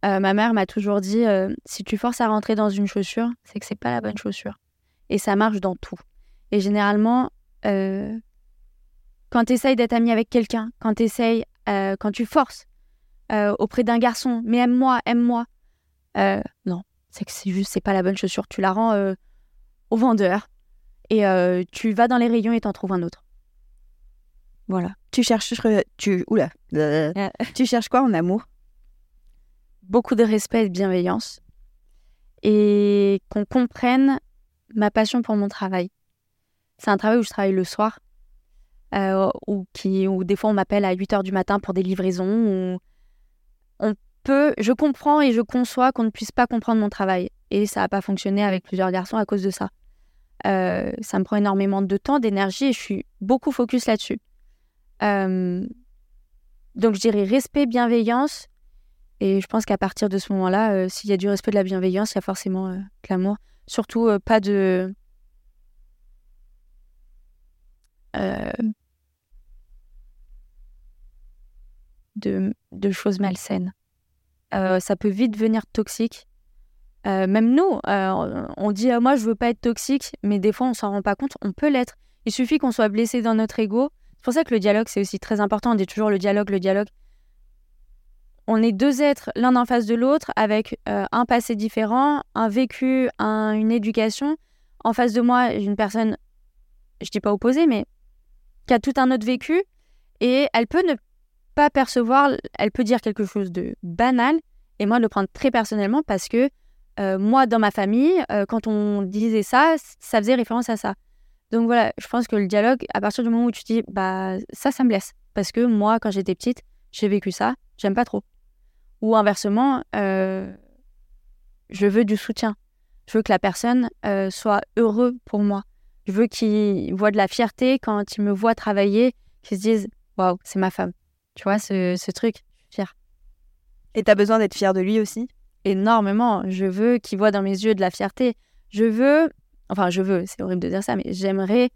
Euh, ma mère m'a toujours dit si tu forces à rentrer dans une chaussure, c'est que c'est pas la bonne chaussure. Et ça marche dans tout. Et généralement, quand tu essayes d'être ami avec quelqu'un, quand tu euh, quand tu forces euh, auprès d'un garçon, mais aime-moi, aime-moi, euh, non, c'est que c'est juste, c'est pas la bonne chaussure. Tu la rends au vendeur et tu vas dans les rayons et t'en trouves un autre. Voilà. Tu cherches tu oula tu cherches quoi en amour? Beaucoup de respect et de bienveillance et qu'on comprenne ma passion pour mon travail. C'est un travail où je travaille le soir, euh, ou qui, où des fois on m'appelle à 8 heures du matin pour des livraisons. Où on peut, je comprends et je conçois qu'on ne puisse pas comprendre mon travail. Et ça n'a pas fonctionné avec plusieurs garçons à cause de ça. Euh, ça me prend énormément de temps, d'énergie et je suis beaucoup focus là-dessus. Euh, donc je dirais respect, bienveillance, et je pense qu'à partir de ce moment-là, s'il y a du respect, de la bienveillance, il y a forcément de l'amour. Surtout pas de. euh, de, choses malsaines. Euh, ça peut vite devenir toxique. Euh, même nous, euh, on dit ah, moi je veux pas être toxique, mais des fois on s'en rend pas compte. On peut l'être. Il suffit qu'on soit blessé dans notre ego. C'est pour ça que le dialogue c'est aussi très important. On dit toujours le dialogue, le dialogue on est deux êtres l'un en face de l'autre avec un passé différent, un vécu, un- une éducation. En face de moi, une personne, je dis pas opposée, mais qui a tout un autre vécu et elle peut ne pas percevoir, elle peut dire quelque chose de banal et moi le prendre très personnellement parce que euh, moi dans ma famille, euh, quand on disait ça, ça faisait référence à ça. Donc voilà, je pense que le dialogue, à partir du moment où tu dis bah ça, ça me blesse parce que moi quand j'étais petite, j'ai vécu ça, j'aime pas trop. Ou inversement, euh, je veux du soutien. Je veux que la personne soit heureux pour moi. Je veux qu'il voit de la fierté quand il me voit travailler, qu'il se dise Waouh, c'est ma femme. Tu vois, ce, ce truc, je suis fière. Et t'as besoin d'être fier de lui aussi? Énormément. Je veux qu'il voit dans mes yeux de la fierté. Je veux, enfin, je veux, c'est horrible de dire ça, mais j'aimerais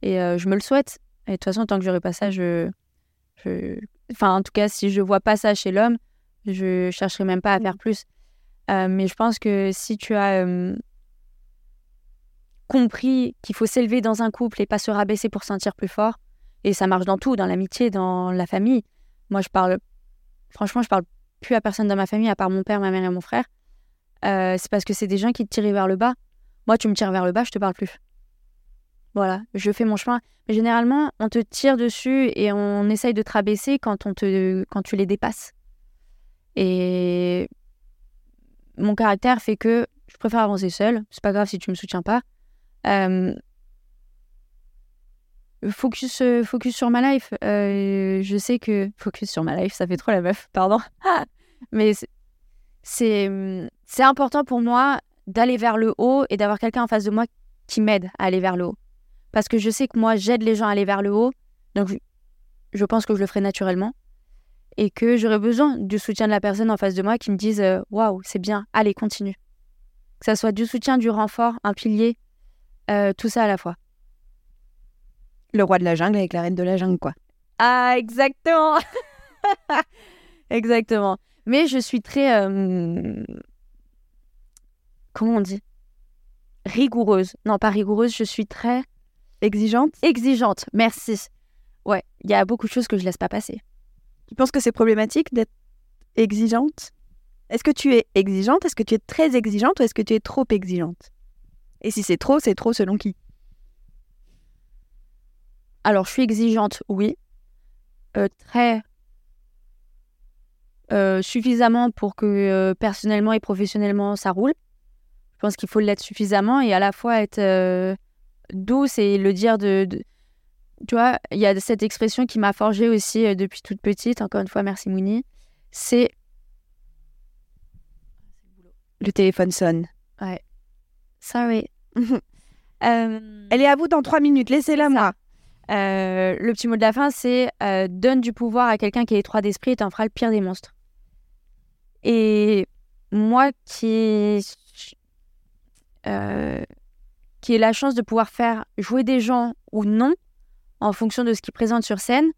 et euh, je me le souhaite. Et de toute façon, tant que j'aurai pas ça, je. je... Enfin, en tout cas, si je vois pas ça chez l'homme, je chercherai même pas à faire plus. Euh, mais je pense que si tu as euh, compris qu'il faut s'élever dans un couple et pas se rabaisser pour se sentir plus fort, et ça marche dans tout, dans l'amitié, dans la famille. Moi, je parle, franchement, je parle plus à personne dans ma famille à part mon père, ma mère et mon frère. Euh, c'est parce que c'est des gens qui te tirent vers le bas. Moi, tu me tires vers le bas, je te parle plus. Voilà, je fais mon chemin. Mais généralement, on te tire dessus et on essaye de te rabaisser quand, on te, quand tu les dépasses. Et mon caractère fait que je préfère avancer seule. C'est pas grave si tu me soutiens pas. Euh, focus, euh, focus sur ma life. Euh, je sais que focus sur ma life, ça fait trop la meuf, pardon. Mais c'est c'est important pour moi d'aller vers le haut et d'avoir quelqu'un en face de moi qui m'aide à aller vers le haut. Parce que je sais que moi, j'aide les gens à aller vers le haut. Donc, je pense que je le ferai naturellement. Et que j'aurai besoin du soutien de la personne en face de moi qui me dise euh, Waouh, c'est bien, allez, continue. Que ça soit du soutien, du renfort, un pilier, tout ça à la fois. Le roi de la jungle avec la reine de la jungle, quoi. Ah, exactement Exactement. Mais je suis très. Euh, comment on dit? Rigoureuse. Non, pas rigoureuse, je suis très. Exigeante? Exigeante, merci. Ouais, il y a beaucoup de choses que je laisse pas passer. Tu penses que c'est problématique d'être exigeante? Est-ce que tu es exigeante? Est-ce que tu es très exigeante ou est-ce que tu es trop exigeante? Et si c'est trop, c'est trop selon qui? Alors, je suis exigeante, oui. Euh, très euh, suffisamment pour que euh, personnellement et professionnellement ça roule. Je pense qu'il faut l'être suffisamment et à la fois être douce et le dire de, Tu vois, il y a cette expression qui m'a forgée aussi depuis toute petite. Encore une fois, merci Mouni. C'est. Le téléphone sonne. Ouais. Sorry. euh... Elle est à vous dans trois minutes. Laissez-la moi. Euh, le petit mot de la fin, c'est euh, donne du pouvoir à quelqu'un qui est étroit d'esprit et t'en fera le pire des monstres. Et moi qui euh, qui ait la chance de pouvoir faire jouer des gens ou non en fonction de ce qu'ils présentent sur scène.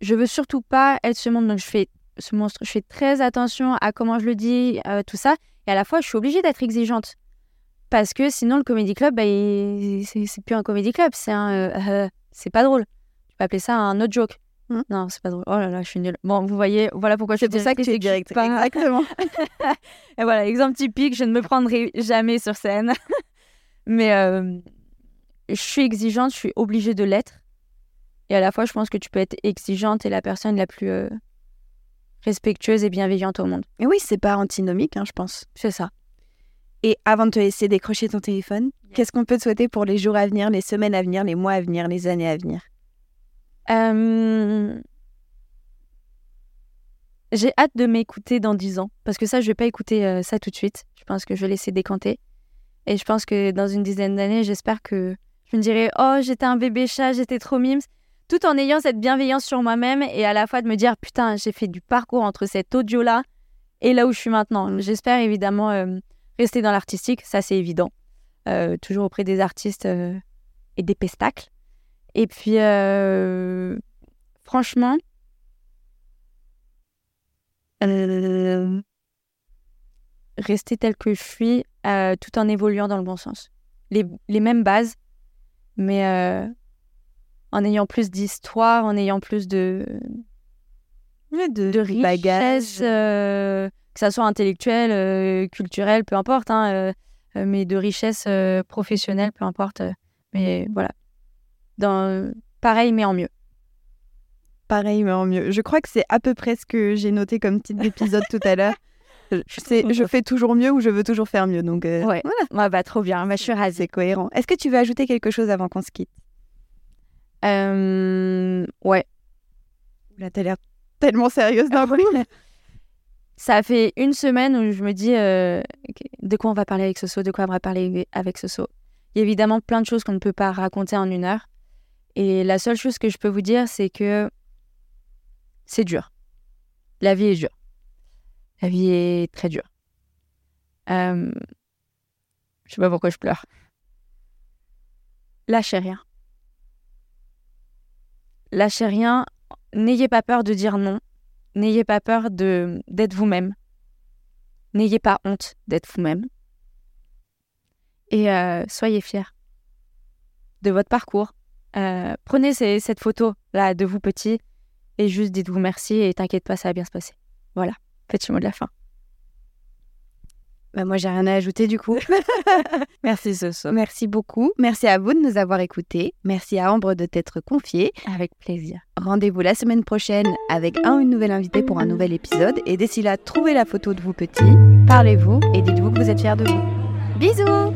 Je veux surtout pas être ce monde, donc je fais ce monstre. Je fais très attention à comment je le dis, tout ça. Et à la fois, je suis obligée d'être exigeante. Parce que sinon, le comédie club, bah, c'est plus un comédie club, c'est un. C'est pas drôle. Tu peux appeler ça un autre joke. Hmm. Non, c'est pas drôle. Oh là là, je suis nulle. Bon, vous voyez, voilà pourquoi je suis C'est pour ça que tu es direct. Exactement. Et voilà, exemple typique, je ne me prendrai jamais sur scène. Mais euh, je suis exigeante, je suis obligée de l'être. Et à la fois, je pense que tu peux être exigeante et la personne la plus euh, respectueuse et bienveillante au monde. Et oui, c'est pas antinomique, hein, je pense. C'est ça. Et avant de te laisser décrocher ton téléphone, qu'est-ce qu'on peut te souhaiter pour les jours à venir, les semaines à venir, les mois à venir, les années à venir? Euh, J'ai hâte de m'écouter dans dix ans, parce que ça, je vais pas écouter ça tout de suite. Je pense que je vais laisser décanter. Et je pense que dans une dizaine d'années, j'espère que je me dirai Oh, j'étais un bébé chat, j'étais trop mimes. Tout en ayant cette bienveillance sur moi-même et à la fois de me dire Putain, j'ai fait du parcours entre cet audio-là et là où je suis maintenant. J'espère évidemment euh, rester dans l'artistique, ça c'est évident. Euh, toujours auprès des artistes euh, et des pestacles. Et puis, franchement, rester tel que je suis euh, tout en évoluant dans le bon sens. Les, les mêmes bases, mais euh, en ayant plus d'histoire, en ayant plus de, de, de richesse, euh, que ça soit intellectuelle, culturelle, peu importe, hein, mais de richesse professionnelle, peu importe. mais voilà. Dans, pareil, mais en mieux. Pareil, mais en mieux. Je crois que c'est à peu près ce que j'ai noté comme titre d'épisode tout à l'heure. Je, je fais toujours mieux ou je veux toujours faire mieux. Donc, euh, ouais. voilà. bah, trop bien. Bah, je suis rasée. C'est cohérent. Est-ce que tu veux ajouter quelque chose avant qu'on se quitte? Euh... Ouais. Là, t'as l'air tellement sérieuse d'un Ça fait une semaine où je me dis euh, de quoi on va parler avec Soso, de quoi on va parler avec Soso. Il y a évidemment plein de choses qu'on ne peut pas raconter en une heure. Et la seule chose que je peux vous dire, c'est que c'est dur. La vie est dure. La vie est très dure. Euh, je sais pas pourquoi je pleure. Lâchez rien. Lâchez rien. N'ayez pas peur de dire non. N'ayez pas peur d'être vous-même. N'ayez pas honte d'être vous-même. Et euh, soyez fiers de votre parcours. Euh, prenez cette photo là de vous petit et juste dites-vous merci et t'inquiète pas, ça va bien se passer. Voilà. Petit mot de la fin. Bah, moi, j'ai rien à ajouter du coup. Merci Soso. Merci beaucoup. Merci à vous de nous avoir écoutés. Merci à Ambre de t'être confiée. Avec plaisir. Rendez-vous la semaine prochaine avec un ou une nouvelle invitée pour un nouvel épisode. Et d'ici là, trouvez la photo de vous petits, parlez-vous et dites-vous que vous êtes fiers de vous. Bisous